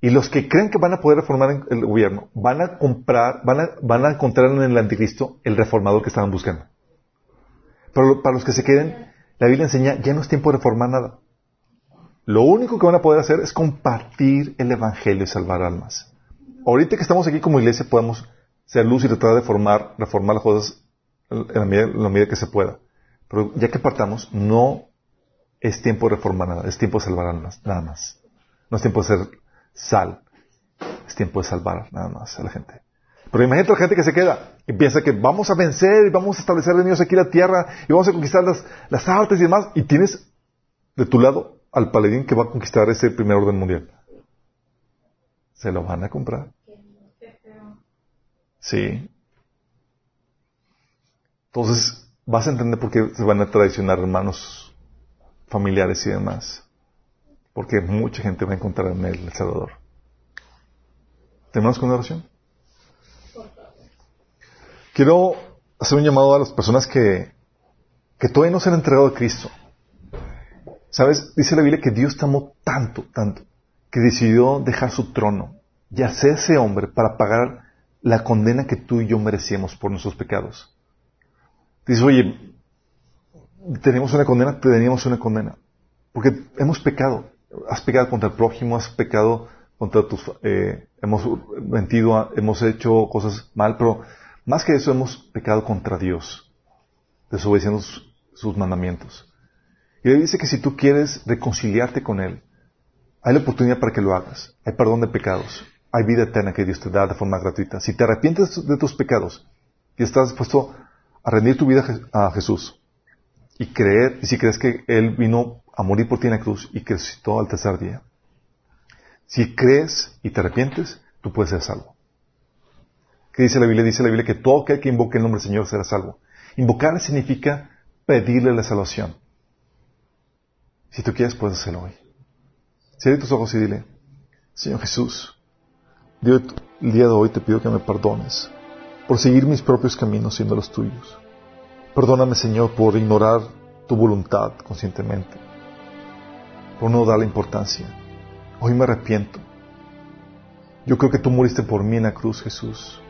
Y los que creen que van a poder reformar el gobierno van a comprar, van a, van a encontrar en el anticristo el reformador que estaban buscando. Pero para los que se queden, la Biblia enseña, ya no es tiempo de reformar nada. Lo único que van a poder hacer es compartir el Evangelio y salvar almas. Ahorita que estamos aquí como iglesia podemos ser luz y tratar de formar, reformar las cosas en la medida que se pueda. Pero ya que partamos, no es tiempo de reformar nada, es tiempo de salvar nada más. No es tiempo de ser sal, es tiempo de salvar nada más a la gente. Pero imagínate la gente que se queda y piensa que vamos a vencer y vamos a establecer enemigos aquí en la tierra y vamos a conquistar las, las artes y demás. Y tienes de tu lado al paladín que va a conquistar ese primer orden mundial. ¿Se lo van a comprar? Sí. Entonces, vas a entender por qué se van a traicionar hermanos familiares y demás. Porque mucha gente va a encontrar en el Salvador. ¿Tenemos con oración? Quiero hacer un llamado a las personas que, que todavía no se han entregado a Cristo. ¿Sabes? Dice la Biblia que Dios te amó tanto, tanto, que decidió dejar su trono y ese hombre para pagar la condena que tú y yo merecíamos por nuestros pecados. Dices, oye, tenemos una condena, teníamos una condena. Porque hemos pecado. Has pecado contra el prójimo, has pecado contra tus... Eh, hemos mentido, hemos hecho cosas mal, pero más que eso hemos pecado contra Dios, desobedeciendo sus, sus mandamientos. Y le dice que si tú quieres reconciliarte con Él, hay la oportunidad para que lo hagas. Hay perdón de pecados. Hay vida eterna que Dios te da de forma gratuita. Si te arrepientes de tus pecados y estás dispuesto a rendir tu vida a Jesús y creer, y si crees que Él vino a morir por ti en la cruz y que resucitó al tercer día, si crees y te arrepientes, tú puedes ser salvo. ¿Qué dice la Biblia? Dice la Biblia que todo aquel que invoque el nombre del Señor será salvo. Invocar significa pedirle la salvación. Si tú quieres, puedes hacerlo hoy. Cierra tus ojos y dile, Señor Jesús, el día de hoy te pido que me perdones por seguir mis propios caminos siendo los tuyos. Perdóname, Señor, por ignorar tu voluntad conscientemente, por no darle importancia. Hoy me arrepiento Yo creo que tú moriste por mí en la cruz, Jesús,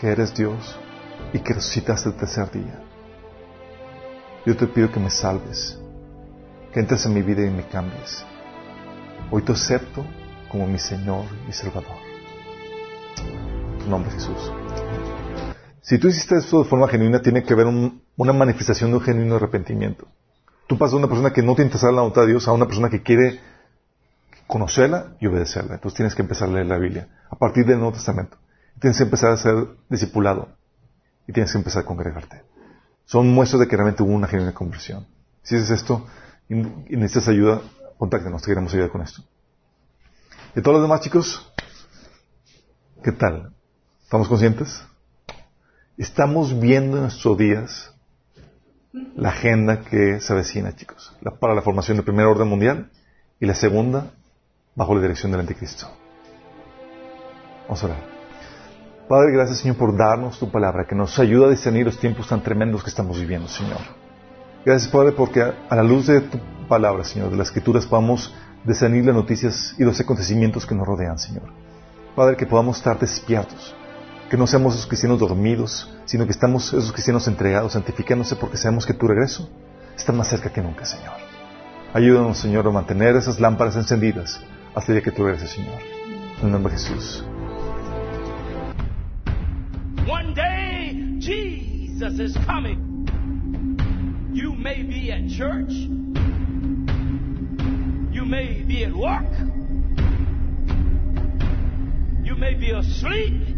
que eres Dios y que resucitaste el tercer día. Yo te pido que me salves, que entres en mi vida y me cambies. Hoy te acepto como mi Señor y Salvador. En tu nombre, Jesús. Si tú hiciste esto de forma genuina, tiene que haber una manifestación de un genuino arrepentimiento. Tú pasas de una persona que no te interesa la voluntad de Dios a una persona que quiere conocerla y obedecerla. Entonces tienes que empezar a leer la Biblia a partir del Nuevo Testamento. Tienes que empezar a ser discipulado y tienes que empezar a congregarte. Son muestras de que realmente hubo una genuina conversión. Si haces esto y necesitas ayuda, contáctanos, te queremos ayudar con esto. ¿Y todos los demás chicos? ¿Qué tal? ¿Estamos conscientes? Estamos viendo en nuestros días la agenda que se avecina, chicos, para la formación del primer orden mundial y la segunda bajo la dirección del anticristo. Vamos a orar. Padre, gracias Señor por darnos tu palabra, que nos ayuda a discernir los tiempos tan tremendos que estamos viviendo, Señor. Gracias, Padre, porque a la luz de tu palabra, Señor, de las escrituras, podamos discernir las noticias y los acontecimientos que nos rodean, Señor. Padre, que podamos estar despiertos, que no seamos esos cristianos dormidos, sino que estamos esos cristianos entregados, santificándose porque sabemos que tu regreso está más cerca que nunca, Señor. Ayúdanos, Señor, a mantener esas lámparas encendidas hasta el día que tú regreses, Señor. En el nombre de Jesús. One day, Jesus is coming. You may be at church. You may be at work. You may be asleep.